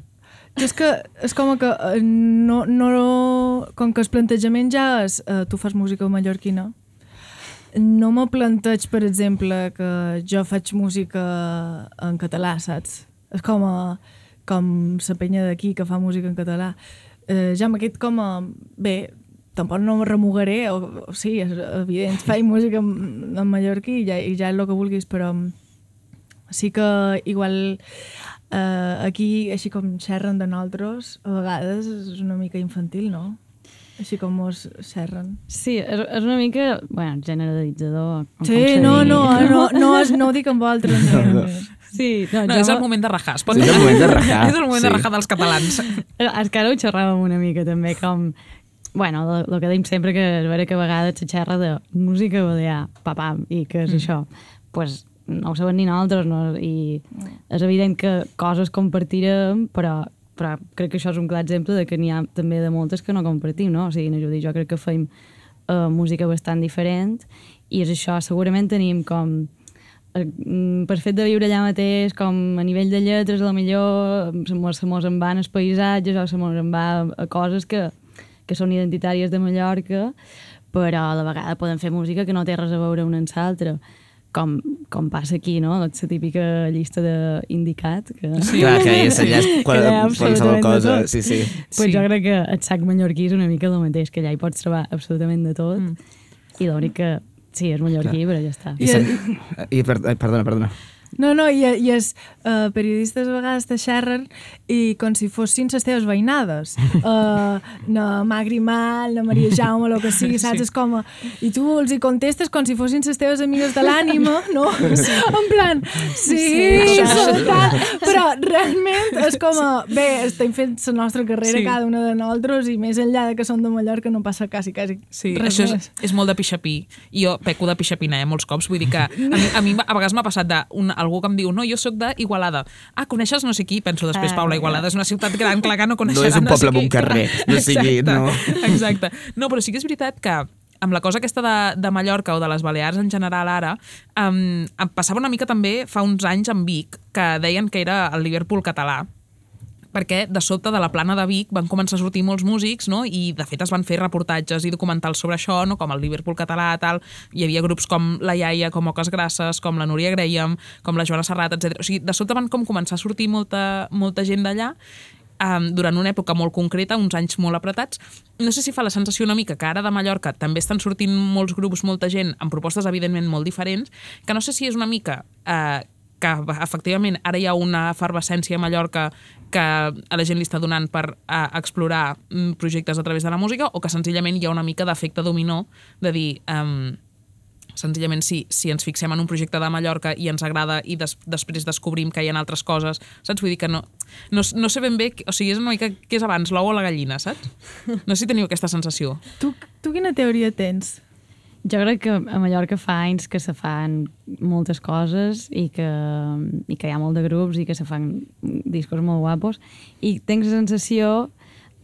Jo és que és com que eh, no, no, com que el plantejament ja és eh, tu fas música mallorquina, no me planteig, per exemple, que jo faig música en català, saps? És com, a, com la penya d'aquí que fa música en català. Eh, ja m'aquest com a... Bé, tampoc no me remugaré, o, o sí, és evident, faig música en, en mallorquí i ja, i ja és el que vulguis, però sí que igual eh, aquí, així com xerren de nosaltres, a vegades és una mica infantil, no? Així com mos xerren. Sí, és, és una mica, bueno, generalitzador. Sí, no, no, no, no, és, no ho dic amb altres. No. Sí, no, No, jo és el me- moment de rajar. Es pot Sí, és el moment de rajar, és el moment de sí. rajar dels catalans. És que ara ho xerràvem una mica també, com... Bueno, el que dèiem sempre que és vera que a vegades se xerra de música balear, papam, i què és mm. això? pues, no ho sabem ni nosaltres, no? i és evident que coses compartirem, però, però crec que això és un clar exemple de que n'hi ha també de moltes que no compartim, no? O sigui, na Judit, jo crec que fem uh, música bastant diferent i és això, segurament tenim com eh, mm, per fet de viure allà mateix, com a nivell de lletres, a la millor se mos, se mos en van els paisatges o se mos en va a coses que, que són identitàries de Mallorca, però a la vegada poden fer música que no té res a veure una amb l'altra. Com, com passa aquí, no? La típica llista d'indicat. Que... Sí. Clar, que és allà qual, Que hi ha qualsevol cosa. Sí, sí. Pues Sí. jo crec que el sac mallorquí és una mica el mateix, que allà hi pots trobar absolutament de tot. Mm. I l'únic que, sí, és mallorquí, però ja està. I, sen... I per... ai, perdona, perdona. No, no, i, i els uh, periodistes a vegades te xerren i com si fossin les teves veïnades. Uh, na Magri Mal, na Maria Jaume, el que sigui, saps? Sí. És com... a- I tu els hi contestes com si fossin les teves amigues de l'ànima, no? Sí. En plan, sí, sí, sí tal. Però realment és com a... Bé, estem fent la nostra carrera Sí. cada una de nosaltres i més enllà de que som de Mallorca no passa quasi, quasi Sí, res això és, més. és molt de pixapí. Jo peco de pixapina, eh, molts cops. Vull dir que a mi, a, mi a vegades m'ha passat de un, algú que em diu no, jo sóc d'Igualada. Ah, coneixes no sé qui? Penso després, Ah, Paula. Igualada és una ciutat gran, clar que no No coneixerà és un poble sé amb un carrer, no sigui... Exacte, No. exacte. No, però sí que és veritat que amb la cosa aquesta de, de Mallorca o de les Balears en general ara, um, em passava una mica també fa uns anys amb Vic, que deien que era el Liverpool català, perquè de sobte de la plana de Vic van començar a sortir molts músics, no? i de fet es van fer reportatges i documentals sobre això, no? com el Liverpool català, tal. Hi havia grups com la Iaia, com Oques Grasses, com la Núria Graham, com la Joana Serrat, etc. O sigui, de sobte van com començar a sortir molta, molta gent d'allà um, durant una època molt concreta, uns anys molt apretats. No sé si fa la sensació una mica que ara de Mallorca també estan sortint molts grups, molta gent, amb propostes evidentment molt diferents, que no sé si és una mica eh, que efectivament ara hi ha una efervescència a Mallorca que a la gent li està donant per uh, explorar mm, projectes a través de la música o que senzillament hi ha una mica d'efecte dominó de dir um, senzillament si, si ens fixem en un projecte de Mallorca i ens agrada i des, després descobrim que hi ha altres coses, saps? Vull dir que no, no, no sé ben bé, o sigui, és una mica què és abans, l'ou o la gallina, saps? No sé si teniu aquesta sensació. Tu, tu quina teoria tens? Jo crec que a Mallorca fa anys que se fan moltes coses i que, i que hi ha molt de grups i que se fan discos molt guapos i tens la sensació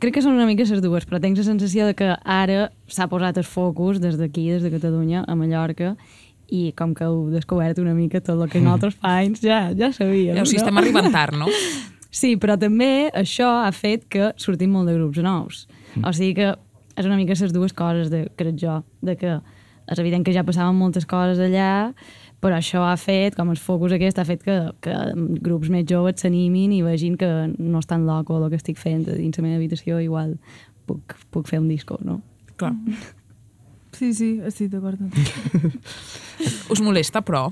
crec que són una mica les dues, però tens la sensació de que ara s'ha posat el focus des d'aquí, des de Catalunya, a Mallorca, i com que heu descobert una mica tot el que nosaltres fa anys ja, ja sabíem, O sigui, estem arribant tard, no? Sí, però també això ha fet que sortim molt de grups nous. O sigui que és una mica les dues coses, de, crec jo, de que és evident que ja passaven moltes coses allà, però això ha fet, com el focus aquest, ha fet que, que grups més joves s'animin i vegin que no és tan loco el que estic fent dins la meva habitació, igual puc, puc fer un disco, no? Clar. Sí, sí, estic d'acord. Us molesta, però,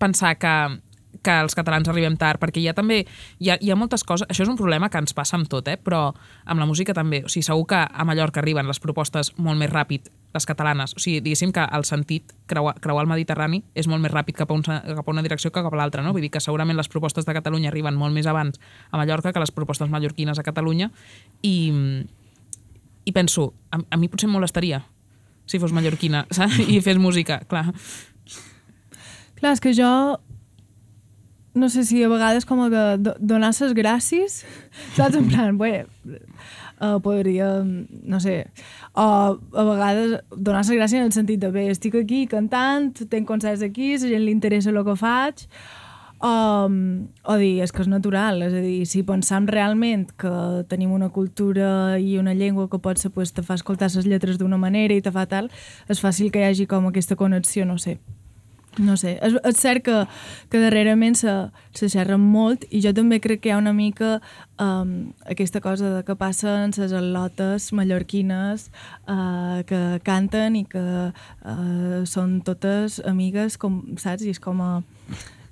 pensar que, que els catalans arribem tard, perquè hi ha també, hi ha, hi ha moltes coses, això és un problema que ens passa amb tot, eh? però amb la música també, o sigui, segur que a Mallorca arriben les propostes molt més ràpid, les catalanes, o sigui, diguéssim que el sentit creuar, creuar el Mediterrani és molt més ràpid cap a, un, cap a una direcció que cap a l'altra, no? Vull dir que segurament les propostes de Catalunya arriben molt més abans a Mallorca que les propostes mallorquines a Catalunya i, i penso, a, a mi potser em molestaria si fos mallorquina, saps? I fes música, clar. Clar, és que jo no sé si a vegades com do- donar les gràcies, saps? En plan, bé, uh, podria, no sé, o a vegades donar les gràcies en el sentit de, bé, estic aquí cantant, tenc concerts aquí, la gent li interessa el que faig, um, o dir, és que és natural, és a dir, si pensam realment que tenim una cultura i una llengua que potser pues, te fa escoltar les lletres d'una manera i te fa tal, és fàcil que hi hagi com aquesta connexió, no sé, no sé, és, és cert que, que darrerament se, se xerra molt i jo també crec que hi ha una mica um, aquesta cosa de que passen les al·lotes mallorquines uh, que canten i que uh, són totes amigues, com, saps? I és com a...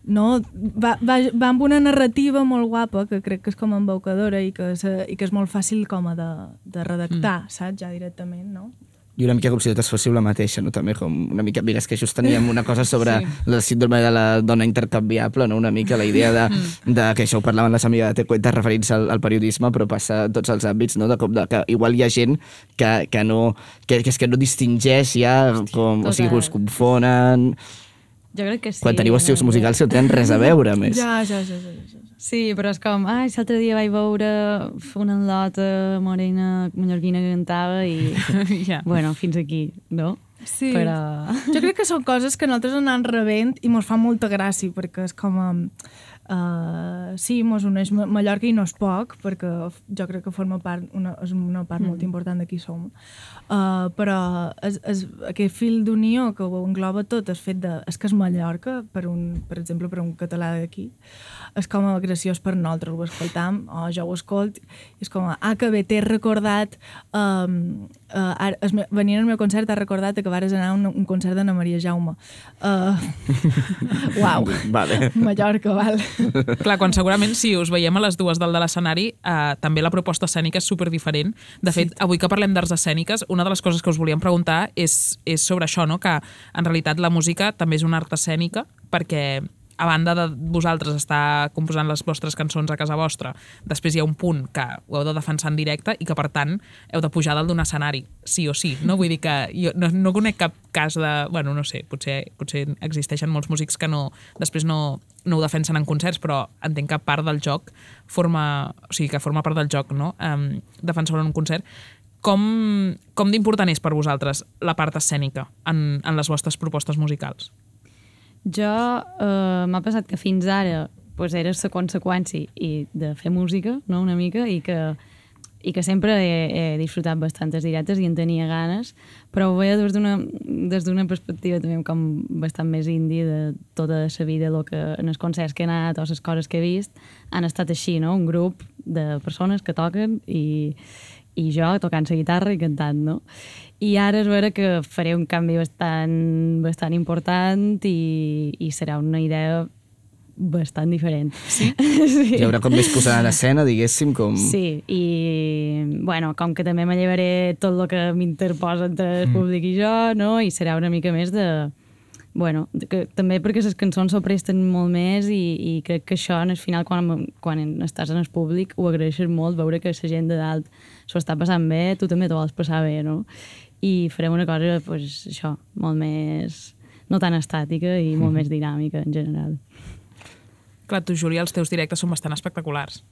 No, va, va, va amb una narrativa molt guapa que crec que és com embaucadora i que, se, i que és molt fàcil com a de, de redactar, mm. saps? Ja directament, no? I una mica com si totes fóssiu la mateixa, no? També com una mica... Mira, és que just teníem una cosa sobre sí. la síndrome de la dona intercanviable, no? Una mica la idea de, de que això ho parlaven les amigues de Te Cuentas referint-se al, al periodisme, però passa a tots els àmbits, no? De com de, que igual hi ha gent que, que no... Que, que és que no distingeix ja, com, o sigui, que us confonen... Jo crec que sí. Quan teniu estius musicals que no tenen res a veure, més. Ja, ja, ja, ja, ja. Sí, però és com, ai, l'altre dia vaig veure una enlota morena mallorquina que cantava i, Ja. bueno, fins aquí, no? Sí. Però... Jo crec que són coses que nosaltres anem rebent i mos fa molta gràcia, perquè és com... Uh, sí, mos uneix Ma- Mallorca i no és poc, perquè jo crec que forma part, una, és una part mm. molt important de qui som. Uh, però és, és, aquest fil d'unió que ho engloba tot, és fet de... És que és Mallorca, per, un, per exemple, per un català d'aquí, és com a graciós per nosaltres, ho escoltam, o jo ho escolt, i és com a, ah, que bé, t'he recordat... Um, uh, ara, es, venint al meu concert t'ha recordat que vares anar a un, un concert d'Anna Maria Jaume. Uh, uau, Vale. Mallorca, val. Clar, quan segurament si us veiem a les dues del de l'escenari, eh, també la proposta escènica és super diferent. De fet, avui que parlem d'arts escèniques, una de les coses que us volíem preguntar és, és sobre això, no? que en realitat la música també és una art escènica, perquè a banda de vosaltres estar composant les vostres cançons a casa vostra, després hi ha un punt que ho heu de defensar en directe i que, per tant, heu de pujar dalt d'un escenari, sí o sí. No? Vull dir que jo no, no conec cap cas de... Bueno, no sé, potser, potser existeixen molts músics que no, després no, no ho defensen en concerts, però entenc que part del joc forma... O sigui, que forma part del joc, no? Um, defensar-ho en un concert. Com, com d'important és per vosaltres la part escènica en, en les vostres propostes musicals? Jo eh, m'ha passat que fins ara pues, era la conseqüència i de fer música, no?, una mica, i que, i que sempre he, he disfrutat bastantes directes i en tenia ganes, però ho veia des d'una perspectiva també com bastant més indie de tota la vida, lo que, en els concerts que he anat o les coses que he vist, han estat així, no?, un grup de persones que toquen i, i jo tocant la guitarra i cantant, no? I ara és vera que faré un canvi bastant, bastant important i, i serà una idea bastant diferent. Sí? sí. Hi haurà com més posada en escena, diguéssim, com... Sí, i bueno, com que també me llevaré tot el que m'interposa entre el públic i jo, no? i serà una mica més de, bueno, que, també perquè les cançons s'ho presten molt més i, i crec que això, al final, quan, quan estàs en el públic, ho agraeixes molt, veure que la gent de dalt s'ho està passant bé, tu també t'ho vols passar bé, no? I farem una cosa, pues, això, molt més... no tan estàtica i molt més dinàmica, en general. Clar, tu, Júlia, els teus directes són bastant espectaculars.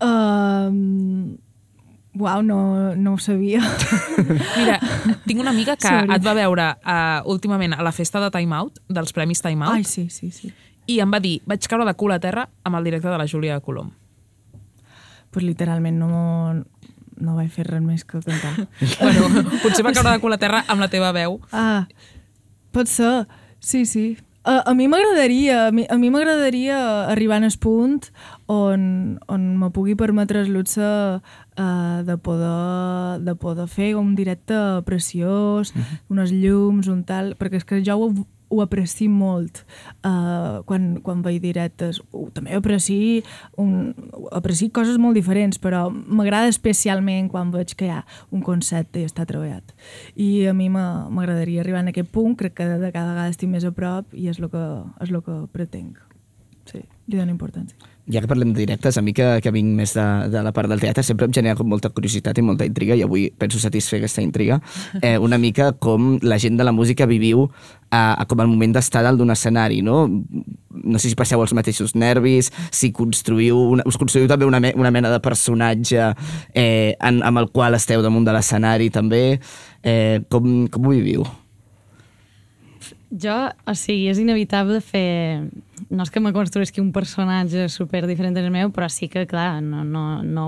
Um, uau, no, no ho sabia. Mira, tinc una amiga que Sorry. et va veure uh, últimament a la festa de Time Out, dels Premis Time Out, Ai, sí, sí, sí. i em va dir, vaig caure de cul a terra amb el directe de la Júlia Colom. Pues literalment no, no vaig fer res més que cantar. bueno, potser va caure de cul a terra amb la teva veu. Ah, pot ser. Sí, sí. A, a mi m'agradaria, a mi, m'agradaria arribar en el punt on, on me pugui permetre el luxe uh, de, poder, de poder fer un directe preciós, unes llums, un tal, perquè és que jo ho, ho aprecio molt uh, quan, quan veig directes. Ho, també aprecio, un, aprecio coses molt diferents, però m'agrada especialment quan veig que hi ha un concepte i està treballat. I a mi m'a- m'agradaria arribar en aquest punt, crec que de cada vegada estic més a prop i és el que, és el que pretenc. Li dono importància. Ja que parlem de directes, a mi que, que vinc més de, de la part del teatre, sempre em genera com molta curiositat i molta intriga, i avui penso satisfer aquesta intriga, eh, una mica com la gent de la música viviu a, a com el moment d'estar dalt d'un escenari, no? No sé si passeu els mateixos nervis, si construïu una, us construïu també una, me, una mena de personatge eh, en, amb el qual esteu damunt de l'escenari també. Eh, com, com ho viviu? Jo, o sigui, és inevitable fer... No és que me construïsqui un personatge super diferent del meu, però sí que, clar, no, no, no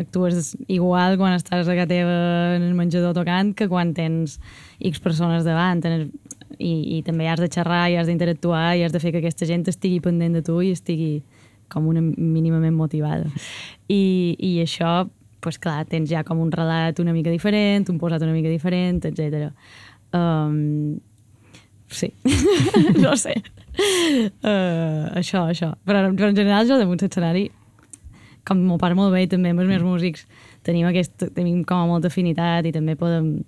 actues igual quan estàs a casa teva en el menjador tocant que quan tens X persones davant. En el, i, I també has de xerrar i has d'interactuar i has de fer que aquesta gent estigui pendent de tu i estigui com una mínimament motivada. I, i això, pues clar, tens ja com un relat una mica diferent, un posat una mica diferent, etc. Um, sí, no sé. Uh, això, això. Però, però en general jo damunt l'escenari, com m'ho part molt bé també amb els meus músics tenim, aquest, tenim com a molta afinitat i també podem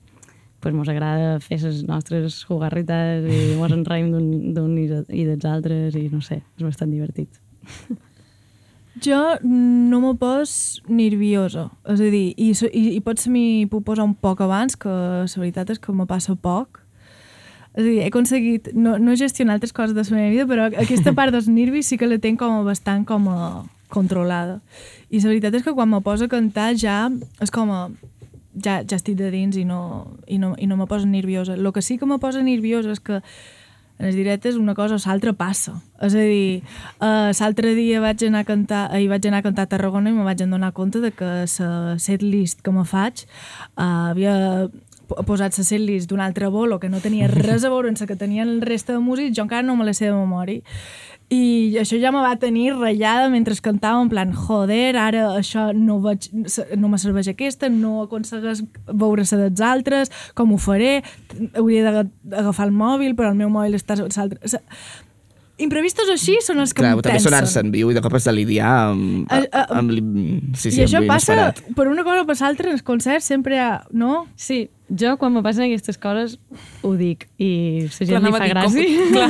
pues mos agrada fer les nostres jugarrites i mos en reim d'un i, de- i dels altres i no sé, és bastant divertit. Jo no me pos nerviosa, és a dir, i, i, i potser m'hi puc posar un poc abans, que la veritat és que me passa poc. És a dir, he aconseguit no, no gestionar altres coses de la meva vida, però aquesta part dels nervis sí que la tenc com a bastant com a controlada. I la veritat és que quan me poso a cantar ja és com a ja, ja estic de dins i no, i no, i no me poso nerviosa. El que sí que me posa nerviosa és que en els directes una cosa o l'altra passa. És a dir, uh, l'altre dia vaig anar a cantar, ahir vaig anar a cantar a Tarragona i me vaig adonar compte de que la setlist que me faig uh, havia po- posat la setlist d'un altre bolo que no tenia res a veure amb que tenien el resta de músics, jo encara no me la sé de memòria. I això ja me va tenir ratllada mentre cantava, en plan, joder, ara això no, veig, no me serveix aquesta, no aconsegueix veure-se dels altres, com ho faré? Hauria d'aga- d'agafar el mòbil, però el meu mòbil està... a sa- Imprevistos així són els que Clar, també sonar-se en viu i de cop has de lidiar amb... A- a- amb, amb sí, sí, I això amb passa inesperat. per una cosa o per l'altra en els concerts, sempre hi ha... No? Sí, jo quan me passen aquestes coses ho dic i la gent li fa a dir, com- gràcia. clar,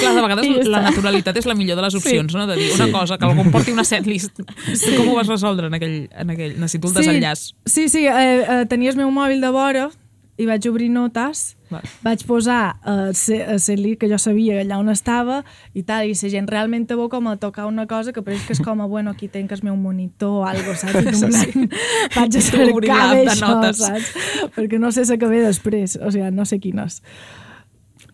clar, de vegades la naturalitat és la millor de les opcions, no? De dir una Sí. cosa, que algú em porti una setlist. Com ho vas resoldre en aquell... En aquell necessito el desenllaç. Sí, sí, eh, eh, tenia el meu mòbil de vora i vaig obrir notes, Va. vaig posar eh, se- a ser que jo sabia allà on estava i tal, i la gent realment te veu com a tocar una cosa que pareix que és com a, bueno, aquí tenc el meu monitor o algo, saps? I en plan, vaig a cercar de d'això, notes. saps? Perquè no sé la que ve després, o sigui, no sé quines.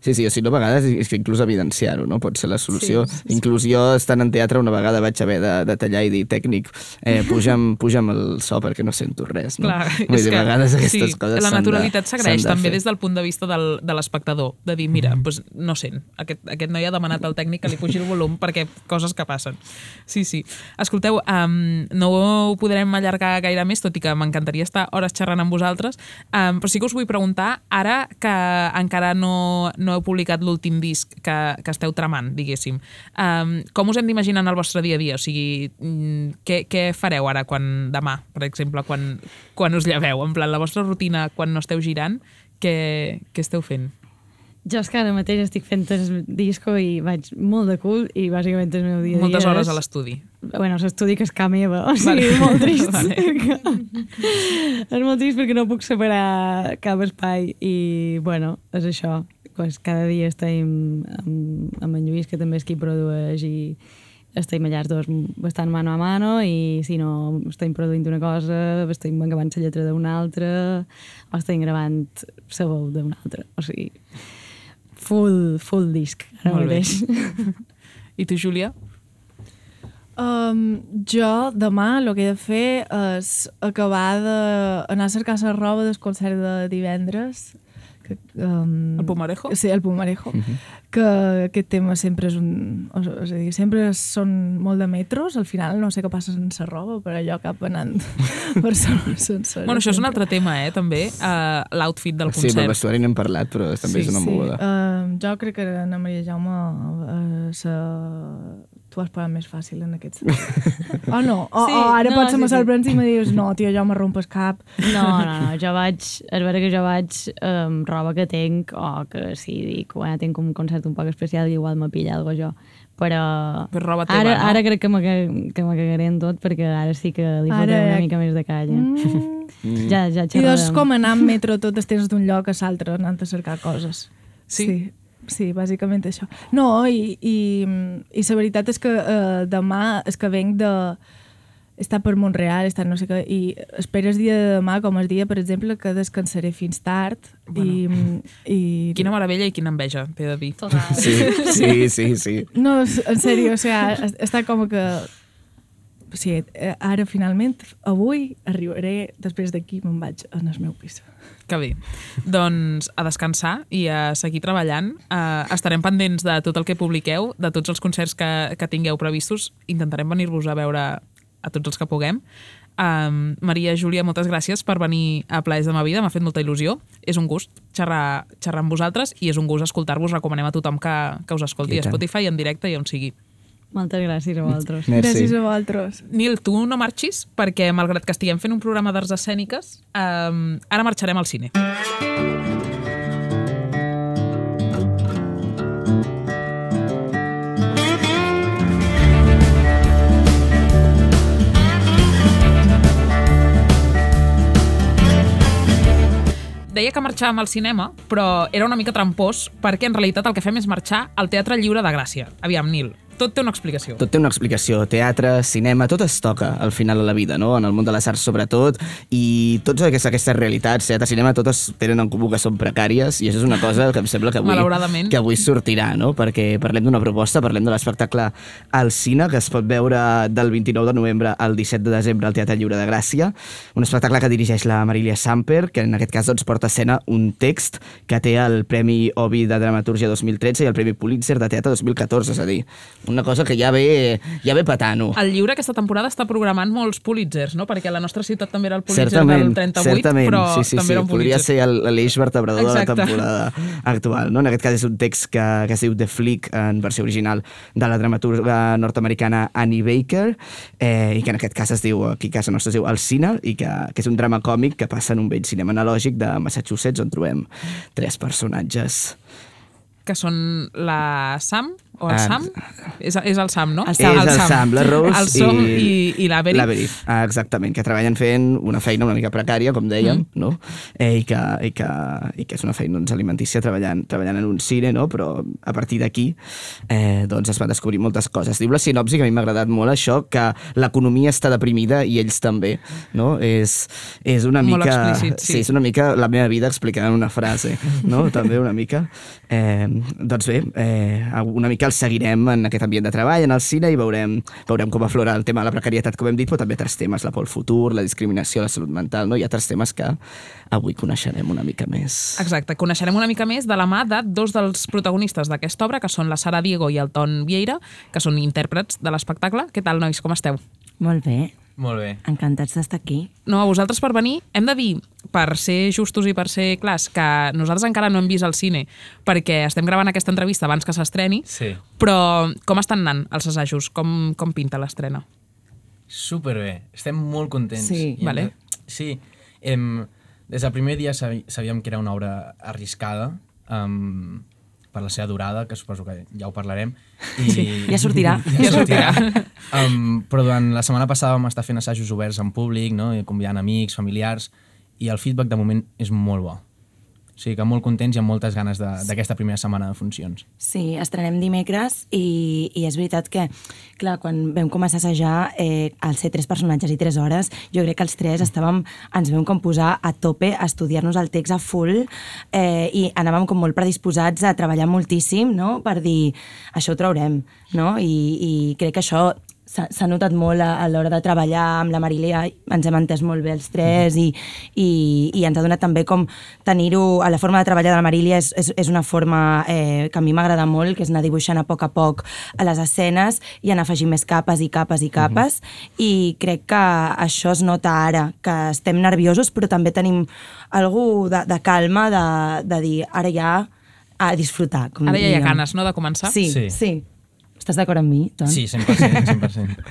Sí, sí, o si no, a vegades és que inclús evidenciar-ho, no? Pot ser la solució. Sí, sí, sí. Inclús jo, estant en teatre, una vegada vaig haver de, de tallar i dir, tècnic, eh, puja'm, puja'm el so perquè no sento res, no? Clar, Vull és dir, que, a vegades aquestes sí, coses la naturalitat s'agraeix de també fer. des del punt de vista del, de l'espectador, de dir, mira, doncs no sent, aquest, aquest noi ha demanat al tècnic que li pugi el volum perquè coses que passen. Sí, sí. Escolteu, um, no ho podrem allargar gaire més, tot i que m'encantaria estar hores xerrant amb vosaltres, um, però sí que us vull preguntar, ara que encara no, no heu publicat l'últim disc que, que esteu tramant, diguéssim, um, com us hem d'imaginar en el vostre dia a dia? O sigui, mm, què, què fareu ara, quan demà, per exemple, quan, quan us lleveu? En plan, la vostra rutina quan no esteu girant, què, què esteu fent? Jo és que ara mateix estic fent el disco i vaig molt de cul i bàsicament el meu dia a dia Moltes hores és- a l'estudi. Bueno, l'estudi que és ca meva, o sigui, Vale. molt trist. Vale. és molt trist perquè no puc separar cap espai i, bueno, és això. Pues cada dia estem amb, amb en Lluís, que també és qui produeix i estem allà els dos bastant mano a mano i si no estem produint una cosa, estem acabant la lletra d'una altra o estem gravant la veu d'una altra. O sigui, full, full disc ara Molt bé. I tu, Júlia? Um, jo demà el que he de fer és acabar d'anar a cercar la roba del concert de divendres. Que, um, El Pumarejo? Sí, el Pumarejo. Que aquest tema sempre és un... o- És a dir, sempre són molt de metros, al final no sé què passa sense roba, per allò cap anant per sencera. Bueno, això és un altre tema, eh, també, uh, l'outfit del Sí, del concert. vestuari n'hem parlat, però també és una moguda. Uh, jo crec que Ana Maria Jaume uh, se... tu has parat més fàcil en aquest sentit. oh, no, o, Sí, o ara no, potser sí, me sí. sorprens i me dius no, tio, jo me rompes cap. No, no, no, jo vaig, és vera que jo vaig amb roba que tenc o que si dic, bueno, tinc un concert un poc especial i igual me pilla algo jo. Però, Però roba teva, ara, no? ara crec que me, que me cagaré en tot perquè ara sí que li Ara- fotré una mica més de calla. Mm. Ja, ja I doncs xerrarem. com anar amb metro tot el temps d'un lloc a l'altre anant a cercar coses. Sí? Sí, sí bàsicament això. No, i, i, i la veritat és que uh, demà és que venc de estar per Montreal, estar no sé què, i esperes dia de demà com el dia, per exemple, que descansaré fins tard i, i... Quina meravella i quina enveja, t'he de dir. Total. Sí, sí, sí, sí. No, en sèrio, o sea, està com que... O sigui, eh, ara finalment, avui, arribaré, després d'aquí me'n vaig en el meu pis. Que bé. Doncs a descansar i a seguir treballant. Uh, estarem pendents de tot el que publiqueu, de tots els concerts que, que tingueu previstos. Intentarem venir-vos a veure a tots els que puguem. Um, Maria, Júlia, moltes gràcies per venir a Plaers de ma vida. M'ha fet molta il·lusió. És un gust xerrar, xerrar amb vosaltres i és un gust escoltar-vos. Recomanem a tothom que, que us escolti I a. Spotify en directe i on sigui. Moltes gràcies a vosaltres. Merci. Gràcies a vosaltres. Nil, tu no marxis perquè, malgrat que estiguem fent un programa d'arts escèniques, um, ara marxarem al cine. Deia que marxàvem al cinema, però era una mica trampós perquè en realitat el que fem és marxar al Teatre Lliure de Gràcia. Aviam, Nil, tot té una explicació. Tot té una explicació. Teatre, cinema, tot es toca al final de la vida, no? En el món de les arts sobretot, i tots aquestes, aquestes realitats, teatre, cinema, totes tenen en comú que són precàries, i això és una cosa que em sembla que avui, que avui sortirà, no? Perquè parlem d'una proposta, parlem de l'espectacle al cine, que es pot veure del 29 de novembre al 17 de desembre al Teatre Lliure de Gràcia, un espectacle que dirigeix la Marília Samper, que en aquest cas doncs, porta a escena un text que té el Premi Obi de Dramatúrgia 2013 i el Premi Pulitzer de Teatre 2014, és a dir, una cosa que ja ve, ja ve patant-ho. El lliure aquesta temporada està programant molts Pulitzers, no? Perquè la nostra ciutat també era el Pulitzer certament, del 38, certament. però sí, sí, també sí. era un Podria Pulitzer. ser el- l'eix vertebrador Exacte. de la temporada actual. No? En aquest cas és un text que, que es diu The Flick en versió original de la dramaturga nord-americana Annie Baker eh, i que en aquest cas es diu, aquí a casa nostra es diu El Cine i que, que és un drama còmic que passa en un vell cinema analògic de Massachusetts on trobem tres personatges. Que són la Sam, o el Ah, Sam? És, és el Sam, no? El Sam. És el Sam, la Rose el Som i- i, i l'Averi. L'Avery, ah, exactament, que treballen fent una feina una mica precària, com dèiem, mm. no? Eh, i, que, i, que, i que és una feina doncs, alimentícia treballant, treballant en un cine, no? però a partir d'aquí eh, doncs es van descobrir moltes coses. Diu la sinopsi, que a mi m'ha agradat molt això, que l'economia està deprimida i ells també. No? És, és una Molt mica... explícit, sí. sí. és una mica la meva vida explicada en una frase, no? també una mica. Eh, doncs bé, eh, una mica el seguirem en aquest ambient de treball, en el cine, i veurem, veurem com aflora el tema de la precarietat, com hem dit, però també altres temes, la por al futur, la discriminació, la salut mental, no? i altres temes que avui coneixerem una mica més. Exacte, coneixerem una mica més de la mà de dos dels protagonistes d'aquesta obra, que són la Sara Diego i el Ton Vieira, que són intèrprets de l'espectacle. Què tal, nois, com esteu? Molt bé, Molt bé. encantats d'estar aquí. No, a vosaltres per venir, hem de dir, per ser justos i per ser clars, que nosaltres encara no hem vist el cine, perquè estem gravant aquesta entrevista abans que s'estreni, Sí. però com estan anant els assajos? Com, com pinta l'estrena? Superbé. Estem molt contents. Sí. I hem Vale. de- Sí. Em, des del primer dia sabíem que era una obra arriscada, um, per la seva durada, que suposo que ja ho parlarem. I... Ja sortirà. Ja sortirà. um, però durant la setmana passada vam estar fent assajos oberts en públic, no? I convidant amics, familiars, i el feedback de moment és molt bo. O sigui que molt contents i amb moltes ganes d'aquesta primera setmana de funcions. Sí, estrenem dimecres i, i és veritat que, clar, quan vam començar a assajar, eh, al ser tres personatges i tres hores, jo crec que els tres estàvem, ens vam com posar a tope a estudiar-nos el text a full eh, i anàvem com molt predisposats a treballar moltíssim, no?, per dir, això ho traurem, no?, i, i crec que això s'ha s'ha notat molt a, a l'hora de treballar amb la Marilia, ens hem entès molt bé els tres i, i, i ens ha donat també com tenir-ho, a la forma de treballar de la Marilia és, és, és una forma eh, que a mi m'agrada molt, que és anar dibuixant a poc a poc a les escenes i anar afegint més capes i capes i capes i crec que això es nota ara, que estem nerviosos però també tenim algú de, de calma de, de dir ara ja a disfrutar. Com Ara ja hi ha ganes, no?, de començar. Sí, sí. sí. Estàs d'acord amb mi, Ton? Sí, 100%, 100%.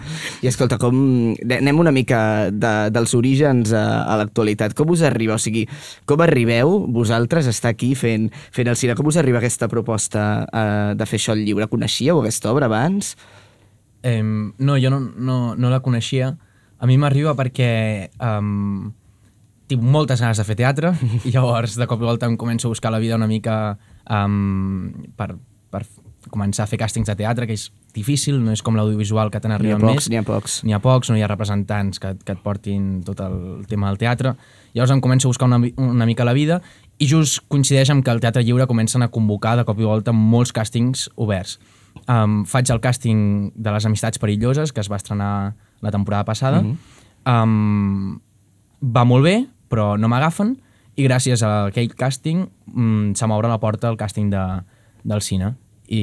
I escolta, com... anem una mica de, dels orígens a, a l'actualitat. Com us arriba? O sigui, com arribeu vosaltres a estar aquí fent, fent el cine? Com us arriba aquesta proposta uh, de fer això al lliure? Coneixíeu aquesta obra abans? Eh, no, jo no, no, no la coneixia. A mi m'arriba perquè um, tinc moltes ganes de fer teatre i llavors de cop i volta em començo a buscar la vida una mica um, per, per començar a fer càstings de teatre, que és difícil, no és com l'audiovisual que te n'arriben pocs, més. n'hi ha pocs. N'hi ha pocs, no hi ha representants que, que et portin tot el tema del teatre. Llavors em començo a buscar una, una mica la vida i just coincideix amb que el Teatre Lliure comencen a convocar de cop i volta molts càstings oberts. Um, faig el càsting de les Amistats Perilloses, que es va estrenar la temporada passada. Mm -hmm. um, va molt bé, però no m'agafen, i gràcies a aquell càsting mm, se m'obre la porta al càsting de, del cine i,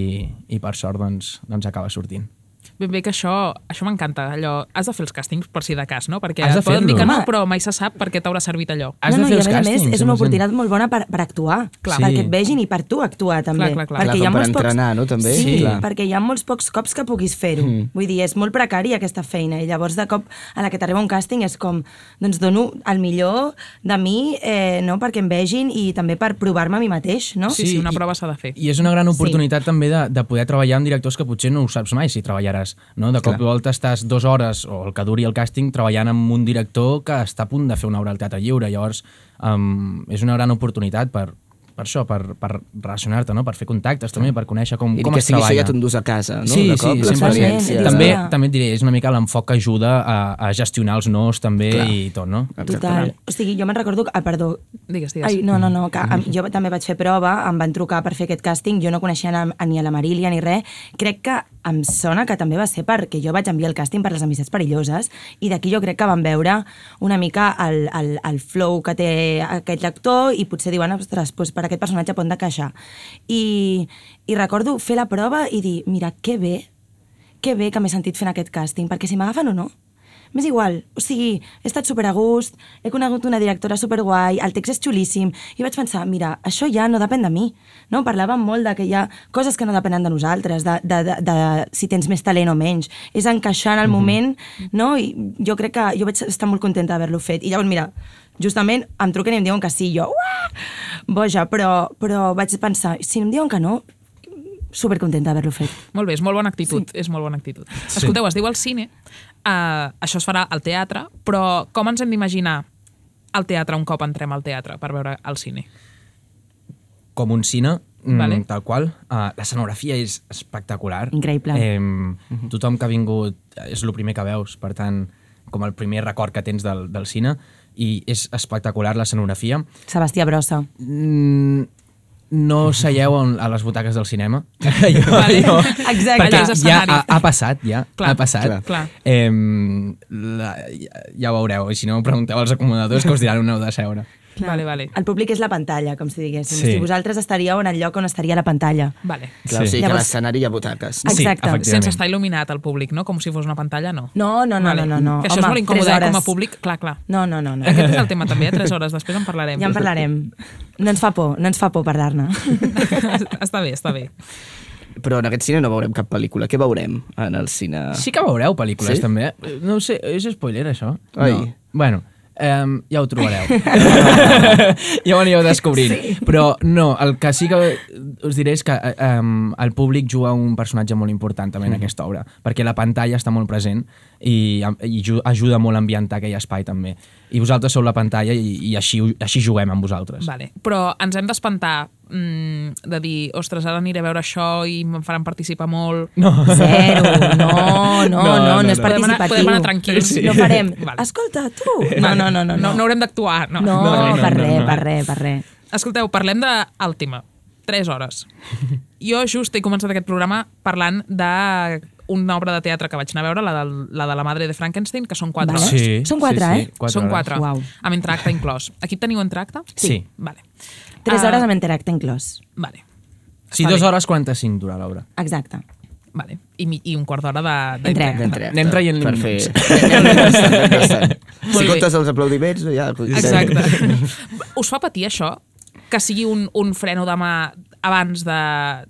i per sort doncs, doncs acaba sortint. Ben bé que això, això m'encanta, allò, has de fer els càstings per si de cas, no? Perquè Has de et poden dir fer-lo. que no, però mai se sap per què t'haurà servit allò. no, no, i a més a més és una oportunitat molt bona per, per actuar, Clar. perquè Sí. et vegin i per tu actuar també. Clar, clar, clar. Perquè Clar, hi ha com per molts entrenar, pocs... no, també? Sí, Sí. Clar. perquè hi ha molts pocs cops que puguis fer-ho. Mm. Vull dir, és molt precari aquesta feina i llavors de cop a la que t'arriba un càsting és com, doncs dono el millor de mi, eh, no, perquè em vegin i també per provar-me a mi mateix, no? Sí, sí, una i- prova s'ha de fer. I és una gran oportunitat sí. també de, de poder treballar amb directors que potser no ho saps mai si treballaràs. No? De cop i volta estàs dues hores o el que duri el càsting treballant amb un director que està a punt de fer una obra al Teatre Lliure. Llavors, um, és una gran oportunitat per, per això, per, per relacionar-te, no? per fer contactes també, per conèixer com, I com que es sigui això treballa. ja t'endús a casa, no? Sí, De sí, cop, 100%. l'experiència. També, també et diré, és una mica l'enfoc que ajuda a, a gestionar els nos també Clar. i tot, no? Total. O sigui, jo me'n recordo... que- Ah, perdó. Digues, digues. Ai, no, no, no, que em, jo també vaig fer prova, em van trucar per fer aquest càsting, jo no coneixia ni a la Marília ni res. Crec que em sona que també va ser perquè jo vaig enviar el càsting per les amistats perilloses i d'aquí jo crec que van veure una mica el, el, el flow que té aquest lector i potser diuen, ostres, doncs per aquest personatge pot de queixar. I, I recordo fer la prova i dir, mira, que bé, que bé que m'he sentit fent aquest càsting, perquè si m'agafen o no, m'és igual. O sigui, he estat super a gust, he conegut una directora superguai, el text és xulíssim, i vaig pensar, mira, això ja no depèn de mi. No? Parlàvem molt de que hi ha coses que no depenen de nosaltres, de, de, de, de si tens més talent o menys. És encaixar en el moment, no? I jo crec que jo vaig estar molt contenta d'haver-lo fet. I llavors, mira, justament em truquen i em diuen que sí, jo, uah, boja, però, però vaig pensar, si em diuen que no, supercontenta d'haver-lo fet. Molt bé, és molt bona actitud, sí. és molt bona actitud. Sí. Escolteu, es diu el cine, uh, això es farà al teatre, però com ens hem d'imaginar el teatre un cop entrem al teatre per veure el cine? com un cine, mm, Vale. tal qual. Uh, L'escenografia és espectacular. Increïble. Eh, tothom que ha vingut és el primer que veus, per tant, com el primer record que tens del, del cine, i és espectacular l'escenografia. Sebastià Brossa. Mm, no seieu a les butaques del cinema. jo, Vale. jo, Exacte. Perquè ja ha, ha passat, ja. Clar, ha passat. clar, clar. Eh, la, ja, ja ho veureu. I si no, pregunteu als acomodadors que us diran on heu de seure. Vale, vale. El públic és la pantalla, com si diguéssim. Sí. Si vosaltres estaríeu en el lloc on estaria la pantalla. Vale. Clar, o Sí. sigui que a Llavors- l'escenari hi ha butaques. Sí, Exacte. efectivament. Sense estar il·luminat el públic, no? Com si fos una pantalla, no. No, no, no, Vale. no, no, no. Que això Home, és molt incòmode, eh, com a públic. Clar, clar. No, no, no. no. Aquest és el tema també, eh? Tres hores, després en parlarem. Ja en parlarem. No ens fa por, no ens fa por parlar-ne. està bé, està bé. Però en aquest cine no veurem cap pel·lícula. Què veurem en el cine? Sí que veureu pel·lícules, Sí? també. No ho sé, és spoiler, això? Ai. No. Bueno, Um, ja ho trobareu. ja ho anireu descobrint. Sí. Però no, el que sí que us diré és que um, el públic juga un personatge molt important també en Mm. aquesta obra, perquè la pantalla està molt present i, i ju- ajuda molt a ambientar aquell espai també. I vosaltres sou la pantalla i, i així, així juguem amb vosaltres. Vale. Però ens hem d'espantar mm, de dir, ostres, ara aniré a veure això i em faran participar molt. No. Zero, no, no, no, no, no és Podem anar, participatiu. podem anar tranquils. No farem, Vale. escolta, tu... No, no, no, no. No, no haurem d'actuar. No, No, Vale. per res, per res, per res. Escolteu, parlem d'Àltima. 3 hores. Jo just he començat aquest programa parlant de una obra de teatre que vaig anar a veure, la de la, de la Madre de Frankenstein, que són 4 Vale. hores. Sí, Són quatre, sí, sí, eh? quatre són. 4, Uau. amb entracte inclòs. Aquí teniu entracte? Sí. Vale. Tres Ah, hores amb interacte inclòs. Vale. Sí, Està dues bé. hores 45 dura l'obra. Exacte. Vale. I, i un quart d'hora de- D'entracte. d'entracte. Anem traient per fer... Si comptes els aplaudiments, ja... Exacte. Us fa patir això? Que sigui un, un freno de mà abans de,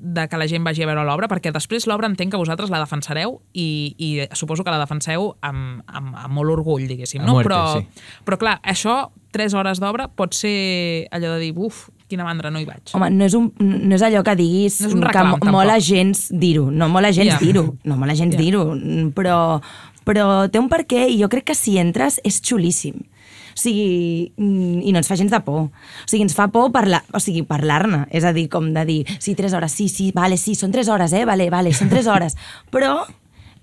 de que la gent vagi a veure l'obra? Perquè després l'obra entenc que vosaltres la defensareu i, i suposo que la defenseu amb, amb, amb molt orgull, diguéssim. No? muerte, però, sí. però clar, això, 3 hores d'obra, pot ser allò de dir, uf, quina mandra, no hi vaig. Home, no és, un, no és allò que diguis No és un que reclam, mo- tampoc. mola gens dir-ho. No mola gens Ja. dir-ho. No mola gens Ja. dir-ho. Però, però té un per què i jo crec que si entres és xulíssim. O sigui, mm, i no ens fa gens de por. O sigui, ens fa por parlar, o sigui, parlar-ne. És a dir, com de dir, sí, tres hores, sí, sí, vale, sí, són tres hores, eh, vale, vale, són tres hores. Però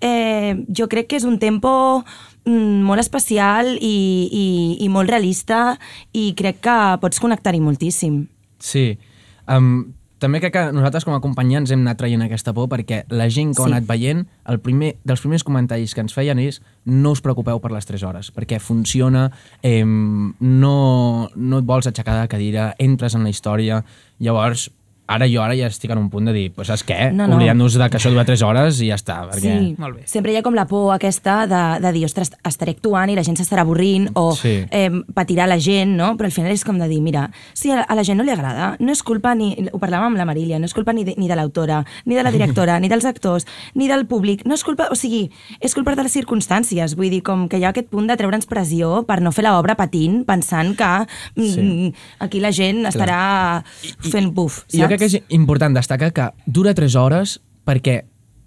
eh, jo crec que és un tempo mm, molt especial i, i, i molt realista i crec que pots connectar-hi moltíssim. Sí. Um, també crec que nosaltres com a acompanyants hem anat traient aquesta por perquè la gent que Sí. ha anat veient, el primer, dels primers comentaris que ens feien és no us preocupeu per les 3 hores, perquè funciona, eh, no, no et vols aixecar de la cadira, entres en la història, llavors ara jo ara ja estic en un punt de dir, pues saps què? No, no. Oblidem-nos de que això dura 3 hores i ja està. Perquè... Sí, Molt bé. sempre hi ha com la por aquesta de, de dir, ostres, estaré actuant i la gent s'estarà avorrint o Sí. eh, patirà la gent, no? Però al final és com de dir, mira, si a la, a la gent no li agrada, no és culpa ni, ho parlàvem amb la Marília, no és culpa ni de, ni de l'autora, ni de la directora, ni dels actors, ni del públic, no és culpa, o sigui, és culpa de les circumstàncies, vull dir, com que hi ha aquest punt de treure'ns pressió per no fer l'obra patint, pensant que mm, Sí. aquí la gent estarà fent buf, saps? I jo crec que és important destacar que dura 3 hores perquè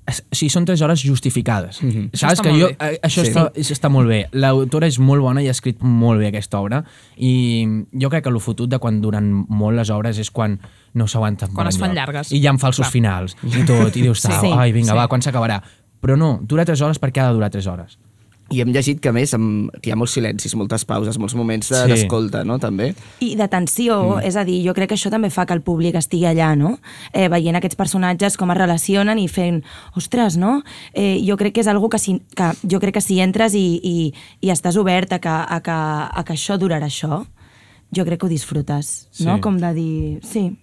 o sigui, són 3 hores justificades. Mm -hmm. Saps que jo, bé. eh, això Sí. està, està molt bé. L'autora és molt bona i ha escrit molt bé aquesta obra i jo crec que el fotut de quan duren molt les obres és quan no s'aguanten Quan es fan enlloc. llargues. I hi ha falsos Clar. finals i tot, i dius, sí, sí. ai, vinga, Sí. va, quan s'acabarà? Però no, dura 3 hores perquè ha de durar 3 hores. I hem llegit que, a més, amb, que hi ha molts silencis, moltes pauses, molts moments de- Sí. d'escolta, no?, també. I d'atenció, mm. és a dir, jo crec que això també fa que el públic estigui allà, no? Eh, veient aquests personatges com es relacionen i fent, ostres, no? Eh, jo crec que és algo que, si, que jo crec que si entres i, i, i estàs obert a que, a, que, a que això durarà això, jo crec que ho disfrutes, no? Sí. Com de dir, sí,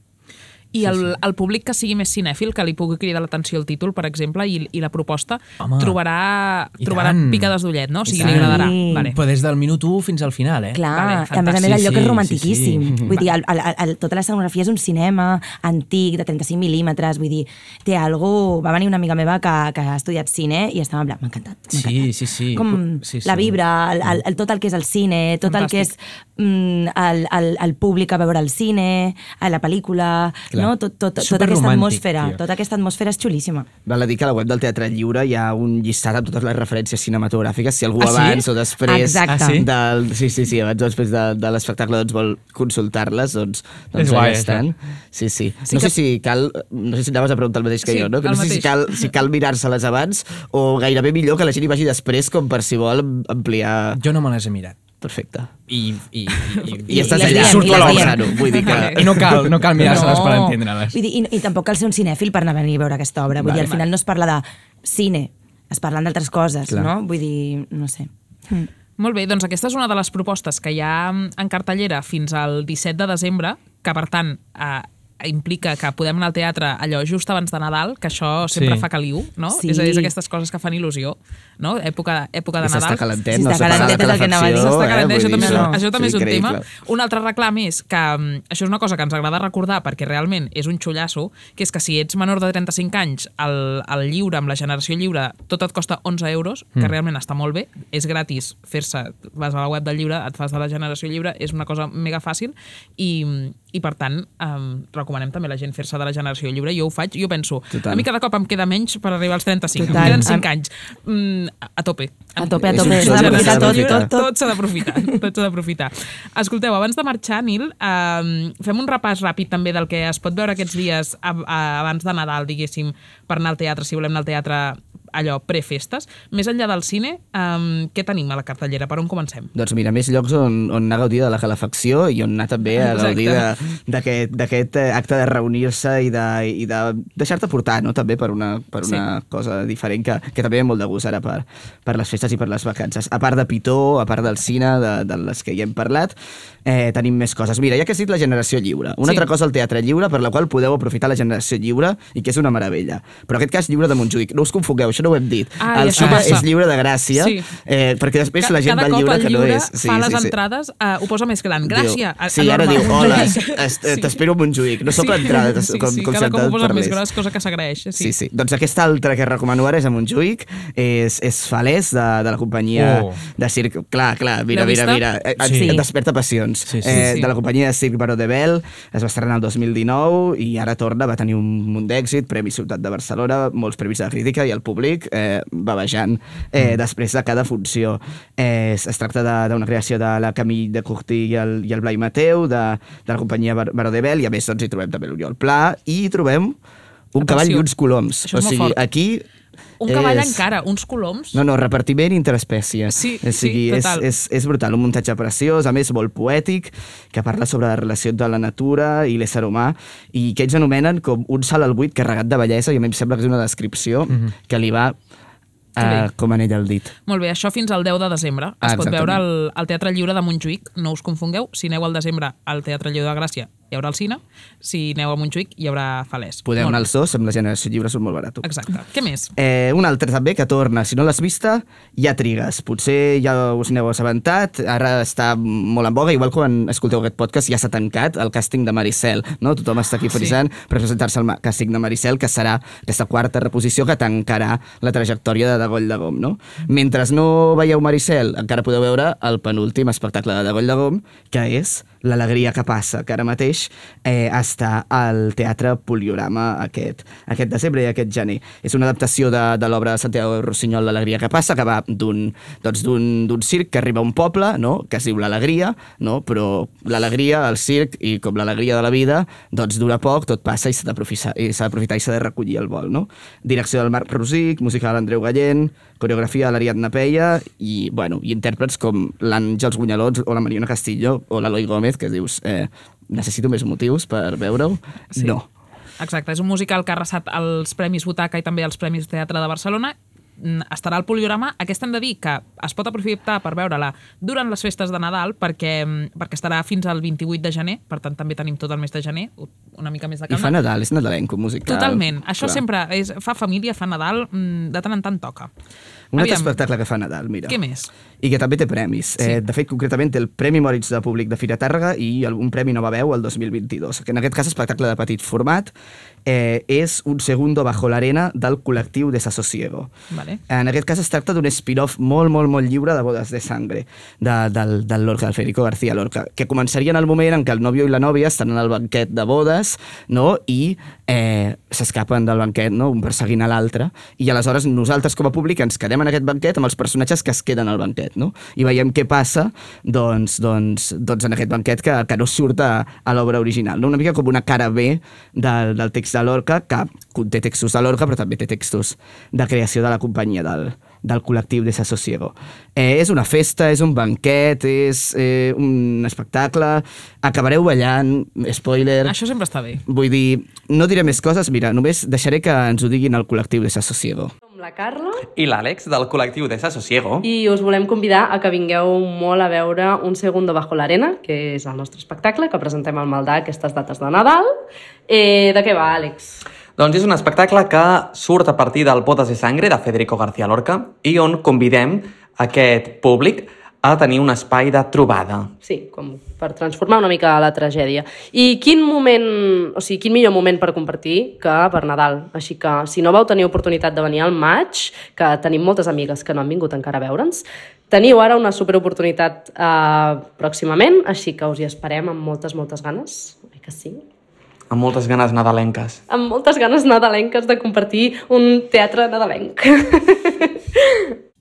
I el, el públic que sigui més cinèfil, que li pugui cridar l'atenció el títol, per exemple, i, i la proposta, Home, trobarà, i trobarà tant. picades d'ullet, no? O sigui, li agradarà. Sí. Vale. Però des del minut 1 fins al final, eh? Clar, Vale, vale, a més a més fantàstic. el lloc Sí, és sí, romantiquíssim. sí, sí. Vull dir, el, el, el, tota l'escenografia és un cinema antic, de 35 mil·límetres, vull dir, té algú... Va venir una amiga meva que, que ha estudiat cine i estava en plan, m'ha encantat. m'ha Sí, encantat. sí, sí. Com Sí, sí. la vibra, el, el, el, tot el que és el cine, tot el que és Fantàstic. mm, el, el, el públic a veure el cine, a la pel·lícula, Clar. No? tot, tot, tota aquesta atmosfera, tio. tota aquesta atmosfera és xulíssima. Val a dir que a la web del Teatre Lliure hi ha un llistat amb totes les referències cinematogràfiques, si algú Ah, sí? abans o després... Exacte. Ah, sí? Del, sí, sí, sí, abans o després de, de l'espectacle doncs, vol consultar-les, doncs, doncs És guai, allà estan. Sí, sí. Sí no que- sé si cal... No sé si anaves a preguntar el mateix que Sí, jo, no? Que no sé si cal, si cal mirar-se-les abans o gairebé millor que la gent hi vagi després com per si vol ampliar... Jo no me les he mirat. Perfecte. I, i, i, I, estàs les allà, diem, surto i a l'obra, no? Vull dir que... I no cal, no cal mirar-se-les per entendre-les. Vull dir, i, I tampoc cal ser un cinèfil per anar a venir a veure aquesta obra. Vull Vale, dir, al final no es parla de cine, es parlen d'altres coses, Clar. no? Vull dir, no sé. Mm. Molt bé, doncs aquesta és una de les propostes que hi ha en cartellera fins al 17 de desembre, que per tant, eh, implica que podem anar al teatre allò just abans de Nadal, que això sempre Sí. fa caliu, no? Sí. És, és aquestes coses que fan il·lusió, no? Època, època de I s'està Nadal. calentet, no? S'ha pagat la calefacció, S'està eh? calentet, això Vull també, dir, és, això- això també és és un tema. Un altre reclam és que mm, això és una cosa que ens agrada recordar perquè realment és un xullasso, que és que si ets menor de 35 anys, el, el lliure, amb la generació lliure, tot et costa 11 euros, que Mm. realment està molt bé, és gratis fer-se, vas a la web del lliure, et fas de la generació lliure, és una cosa mega fàcil i, i per tant, um, recomanem també a la gent fer-se de la generació lliure. Jo ho faig, jo penso, Total. a mi cada cop em queda menys per arribar als 35, Total. em queden 5 Am- anys. Mm, a, tope. A tope, a tope. S'ha d'aprofitar tot, tot, tot. tot s'ha d'aprofitar, tot s'ha d'aprofitar. Escolteu, abans de marxar, Nil, eh, fem un repàs ràpid també del que es pot veure aquests dies a, abans de Nadal, diguéssim, per anar al teatre, si volem anar al teatre allò, prefestes. Més enllà del cine, eh, què tenim a la cartellera? Per on comencem? Doncs mira, més llocs on, on anar a gaudir de la calefacció i on anar també a gaudir d'aquest eh, acte de reunir-se i de, i de deixar-te portar, no?, també per una, per una Sí. cosa diferent que, que també ve molt de gust ara per, per les festes i per les vacances. A part de Pitó, a part del cine, de, de les que ja hem parlat, eh, tenim més coses. Mira, ja que has dit la generació lliure, una Sí. altra cosa el teatre lliure, per la qual podeu aprofitar la generació lliure i que és una meravella. Però en aquest cas lliure de Montjuïc. No us confongueu, això no ho hem dit. Ah, el passa. és lliure de Gràcia, Sí. eh, perquè després Ca- la gent va al lliure el que no lliure és... Sí, fa sí, les sí. entrades, eh, ho posa més gran. Gràcia. Diu, sí, ara diu, hola, es- t'espero a Montjuïc. No sóc l'entrada, sí, com, sí, com si cada cop ho et posa més gros, cosa que s'agraeix. Sí. Sí, sí. Doncs aquesta altra que recomano ara és a Montjuïc, és, és Falès, de, de la companyia Oh. de circ... Clar, clar, mira, mira, mira. Eh, Sí. Et desperta passions. Sí, sí, eh, sí. De la companyia de circ Baró de Bel, es va estrenar el 2019 i ara torna, va tenir un munt d'èxit, Premi Ciutat de Barcelona, molts premis de crítica i el públic eh, babejant eh, després de cada funció. Eh, es, es tracta d'una creació de la Camille de Curtí i el, i el Blai Mateu, de, de la companyia Bar Baró de Bel, i a més doncs, hi trobem també l'Oriol Pla, i hi trobem un cavall i Atenció. uns coloms. O sigui, aquí... Un cavall és- encara, uns coloms. no, no, repartiment interespècies. Sí, o sigui, sí, és, total. és, és brutal, un muntatge preciós, a més molt poètic, que parla sobre la relació de la natura i l'ésser humà, i que ells anomenen com un salt al buit carregat de bellesa, i a mi em sembla que és una descripció que li va uh, com anell al dit. Molt bé, això fins al 10 de desembre. Es Ah, pot exactament. veure al, al Teatre Lliure de Montjuïc, no us confongueu. Si aneu al desembre al Teatre Lliure de Gràcia, hi haurà el cine. Si aneu a Montjuïc, hi haurà Falès. Podeu anar als dos, amb la generació lliure són molt baratos. Exacte. Què més? Eh, un altre també que torna, si no l'has vista, ja trigues. Potser ja us n'heu assabentat, ara està molt en boga, igual quan escolteu aquest podcast ja s'ha tancat el càsting de Maricel, no? Tothom està aquí Sí. frisant per presentar-se al càsting de Maricel, que serà aquesta quarta reposició que tancarà la trajectòria de Degoll de Gom, no? Mentre no veieu Maricel, encara podeu veure el penúltim espectacle de Degoll de Gom, que és L'alegria que passa, que ara mateix eh, està al Teatre Poliorama aquest, aquest desembre i aquest gener. És una adaptació de, de l'obra de Santiago Rossinyol, L'alegria que passa, que va d'un doncs d'un circ que arriba a un poble, no?, que es diu l'Alegria, no? però l'alegria, el circ i com l'alegria de la vida, doncs dura poc, tot passa i s'ha d'aprofitar i s'ha de recollir el vol, no? Direcció del Marc Rosic, música de l'Andreu Gallent, coreografia de l'Ariadna Peia i, bueno, i intèrprets com l'Àngels Gunyalots o la Mariona Castillo o l'Eloi Gómez, que dius, eh, necessito més motius per veure-ho. Sí. No. Exacte, és un musical que ha arrasat els Premis Butaca i també els Premis Teatre de Barcelona. Mm, Estarà al Poliorama. Aquesta hem de dir que es pot aprofitar per veure-la durant les festes de Nadal perquè, mm, perquè estarà fins al 28 de gener, per tant també tenim tot el mes de gener, una mica més de I calma. fa Nadal, és nadalenco musical. Totalment. Això Clar. sempre és, fa família, fa Nadal, mm, de tant en tant toca. Un altre espectacle que fa Nadal, mira. Què més? I que també té premis. Sí. Eh, de fet, concretament té el Premi Moritz de Públic de Fira Tàrrega i un Premi Nova Veu el 2022, que en aquest cas espectacle de petit format eh, és un segundo bajo l'arena del col·lectiu Desasosiego. Vale. En aquest cas es tracta d'un spin-off molt, molt, molt lliure de Bodes de Sangre, de, del, del Lorca, del Federico García Lorca, que començaria en el moment en què el nòvio i la nòvia estan en el banquet de bodes no? i eh, s'escapen del banquet, no? un perseguint a l'altre, i aleshores nosaltres com a públic ens quedem en aquest banquet amb els personatges que es queden al banquet, no? i veiem què passa doncs, doncs, doncs en aquest banquet que, que no surt a, a l'obra original. No? Una mica com una cara B del, del text de Lorca, que conté textos de Lorca, però també té textos de creació de la companyia del, del col·lectiu Desasosiego. Eh, és una festa, és un banquet, és eh, un espectacle, acabareu ballant, spoiler... Això sempre està bé. Vull dir, no diré més coses, mira, només deixaré que ens ho diguin el col·lectiu Desasosiego. La Carla i l'Àlex del col·lectiu Desasosiego. i us volem convidar a que vingueu molt a veure Un segundo bajo l'arena, que és el nostre espectacle que presentem al Maldà aquestes dates de Nadal. Eh, de què va, Àlex? Doncs és un espectacle que surt a partir del Botes de Sangre de Federico García Lorca i on convidem aquest públic a tenir un espai de trobada. Sí, com per transformar una mica la tragèdia. I quin moment, o sigui, quin millor moment per compartir que per Nadal. Així que, si no vau tenir oportunitat de venir al maig, que tenim moltes amigues que no han vingut encara a veure'ns, teniu ara una superoportunitat eh, pròximament, així que us hi esperem amb moltes, moltes ganes. Oi que sí? Amb moltes ganes nadalenques. Amb moltes ganes nadalenques de compartir un teatre nadalenc.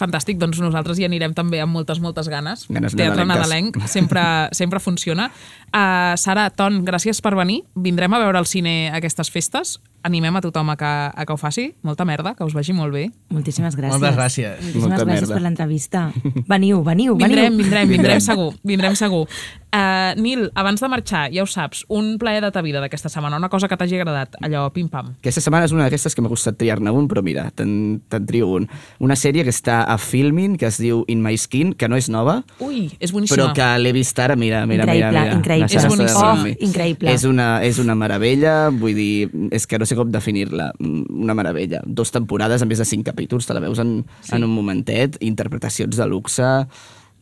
Fantàstic, doncs nosaltres hi anirem també amb moltes, moltes ganes. Ganes Teatre nadalenc sempre, sempre funciona. Uh, Sara, Ton, gràcies per venir. Vindrem a veure el cine aquestes festes. Animem a tothom a que, a que ho faci. Molta merda, que us vagi molt bé. Moltíssimes gràcies. Moltes gràcies. Moltíssimes Molta gràcies merda. per l'entrevista. Veniu, veniu, veniu. Vindrem, vindrem, vindrem segur, vindrem segur. Uh, Nil, abans de marxar, ja ho saps, un plaer de ta vida d'aquesta setmana, una cosa que t'hagi agradat, allò, pim-pam. Aquesta setmana és una d'aquestes que m'ha costat triar-ne un, però mira, te'n te trio un. Una sèrie que està a Filmin, que es diu In My Skin, que no és nova, Ui, és boníssima. però que l'he vist ara, mira, mira, Increïble, mira. mira. increïble. És boníssima. Oh, increïble. És una, és una meravella, vull dir, és que no sé com definir-la, una meravella. Dos temporades, a més de cinc capítols, te la veus en, Sí. sí. en un momentet, interpretacions de luxe...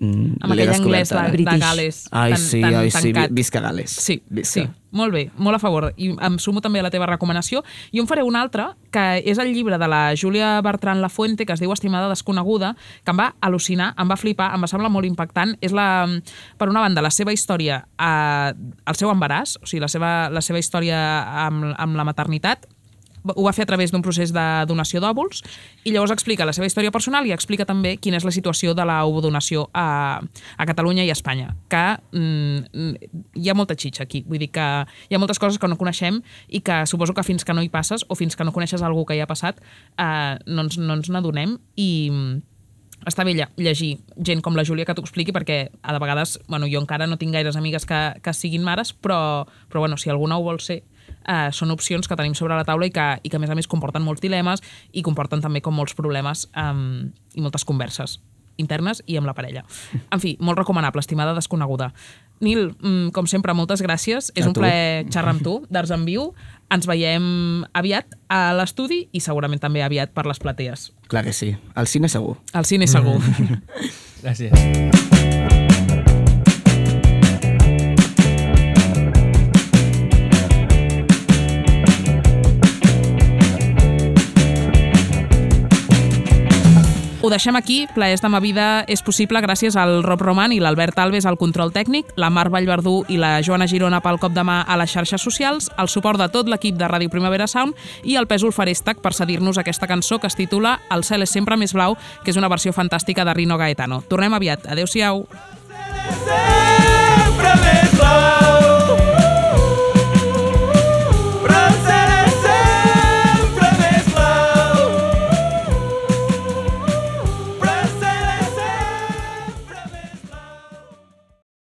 mm, Amb aquell anglès de, de Gales. Ai, tan, sí, tan ai, sí, tancat. visca Gales. Sí, Visca. sí, molt bé, molt a favor. I em sumo també a la teva recomanació. I en faré una altra, que és el llibre de la Júlia Bertran Lafuente, que es diu Estimada desconeguda, que em va al·lucinar, em va flipar, em va semblar molt impactant. És, la, per una banda, la seva història, eh, el seu embaràs, o sigui, la seva, la seva història amb, amb la maternitat, ho va fer a través d'un procés de donació d'òvuls i llavors explica la seva història personal i explica també quina és la situació de l'ovodonació a, a Catalunya i a Espanya, que mm, hi ha molta xitxa aquí, vull dir que hi ha moltes coses que no coneixem i que suposo que fins que no hi passes o fins que no coneixes algú que hi ha passat eh, no ens no ens n'adonem. I mm, està bé lle- llegir gent com la Júlia que t'ho expliqui perquè a de vegades, bueno, jo encara no tinc gaires amigues que, que siguin mares, però, però bueno, si alguna ho vol ser, eh, són opcions que tenim sobre la taula i que, i que a més a més comporten molts dilemes i comporten també com molts problemes um, i moltes converses internes i amb la parella. En fi, molt recomanable, estimada desconeguda. Nil, mm, com sempre, moltes gràcies. És A un tu. plaer xerrar amb tu, d'Arts en Viu. Ens veiem aviat a l'estudi i segurament també aviat per les platees. Clar que sí. Al cine segur. Al cine segur. Gràcies. Ho deixem aquí. Plaers de ma vida és possible gràcies al Rob Roman i l'Albert Alves al control tècnic, la Mar Vallverdú i la Joana Girona pel cop de mà a les xarxes socials, el suport de tot l'equip de Ràdio Primavera Sound i el Pèsol Farestac per cedir-nos aquesta cançó que es titula El cel és sempre més blau, que és una versió fantàstica de Rino Gaetano. Tornem aviat. Adéu-siau. Sempre més blau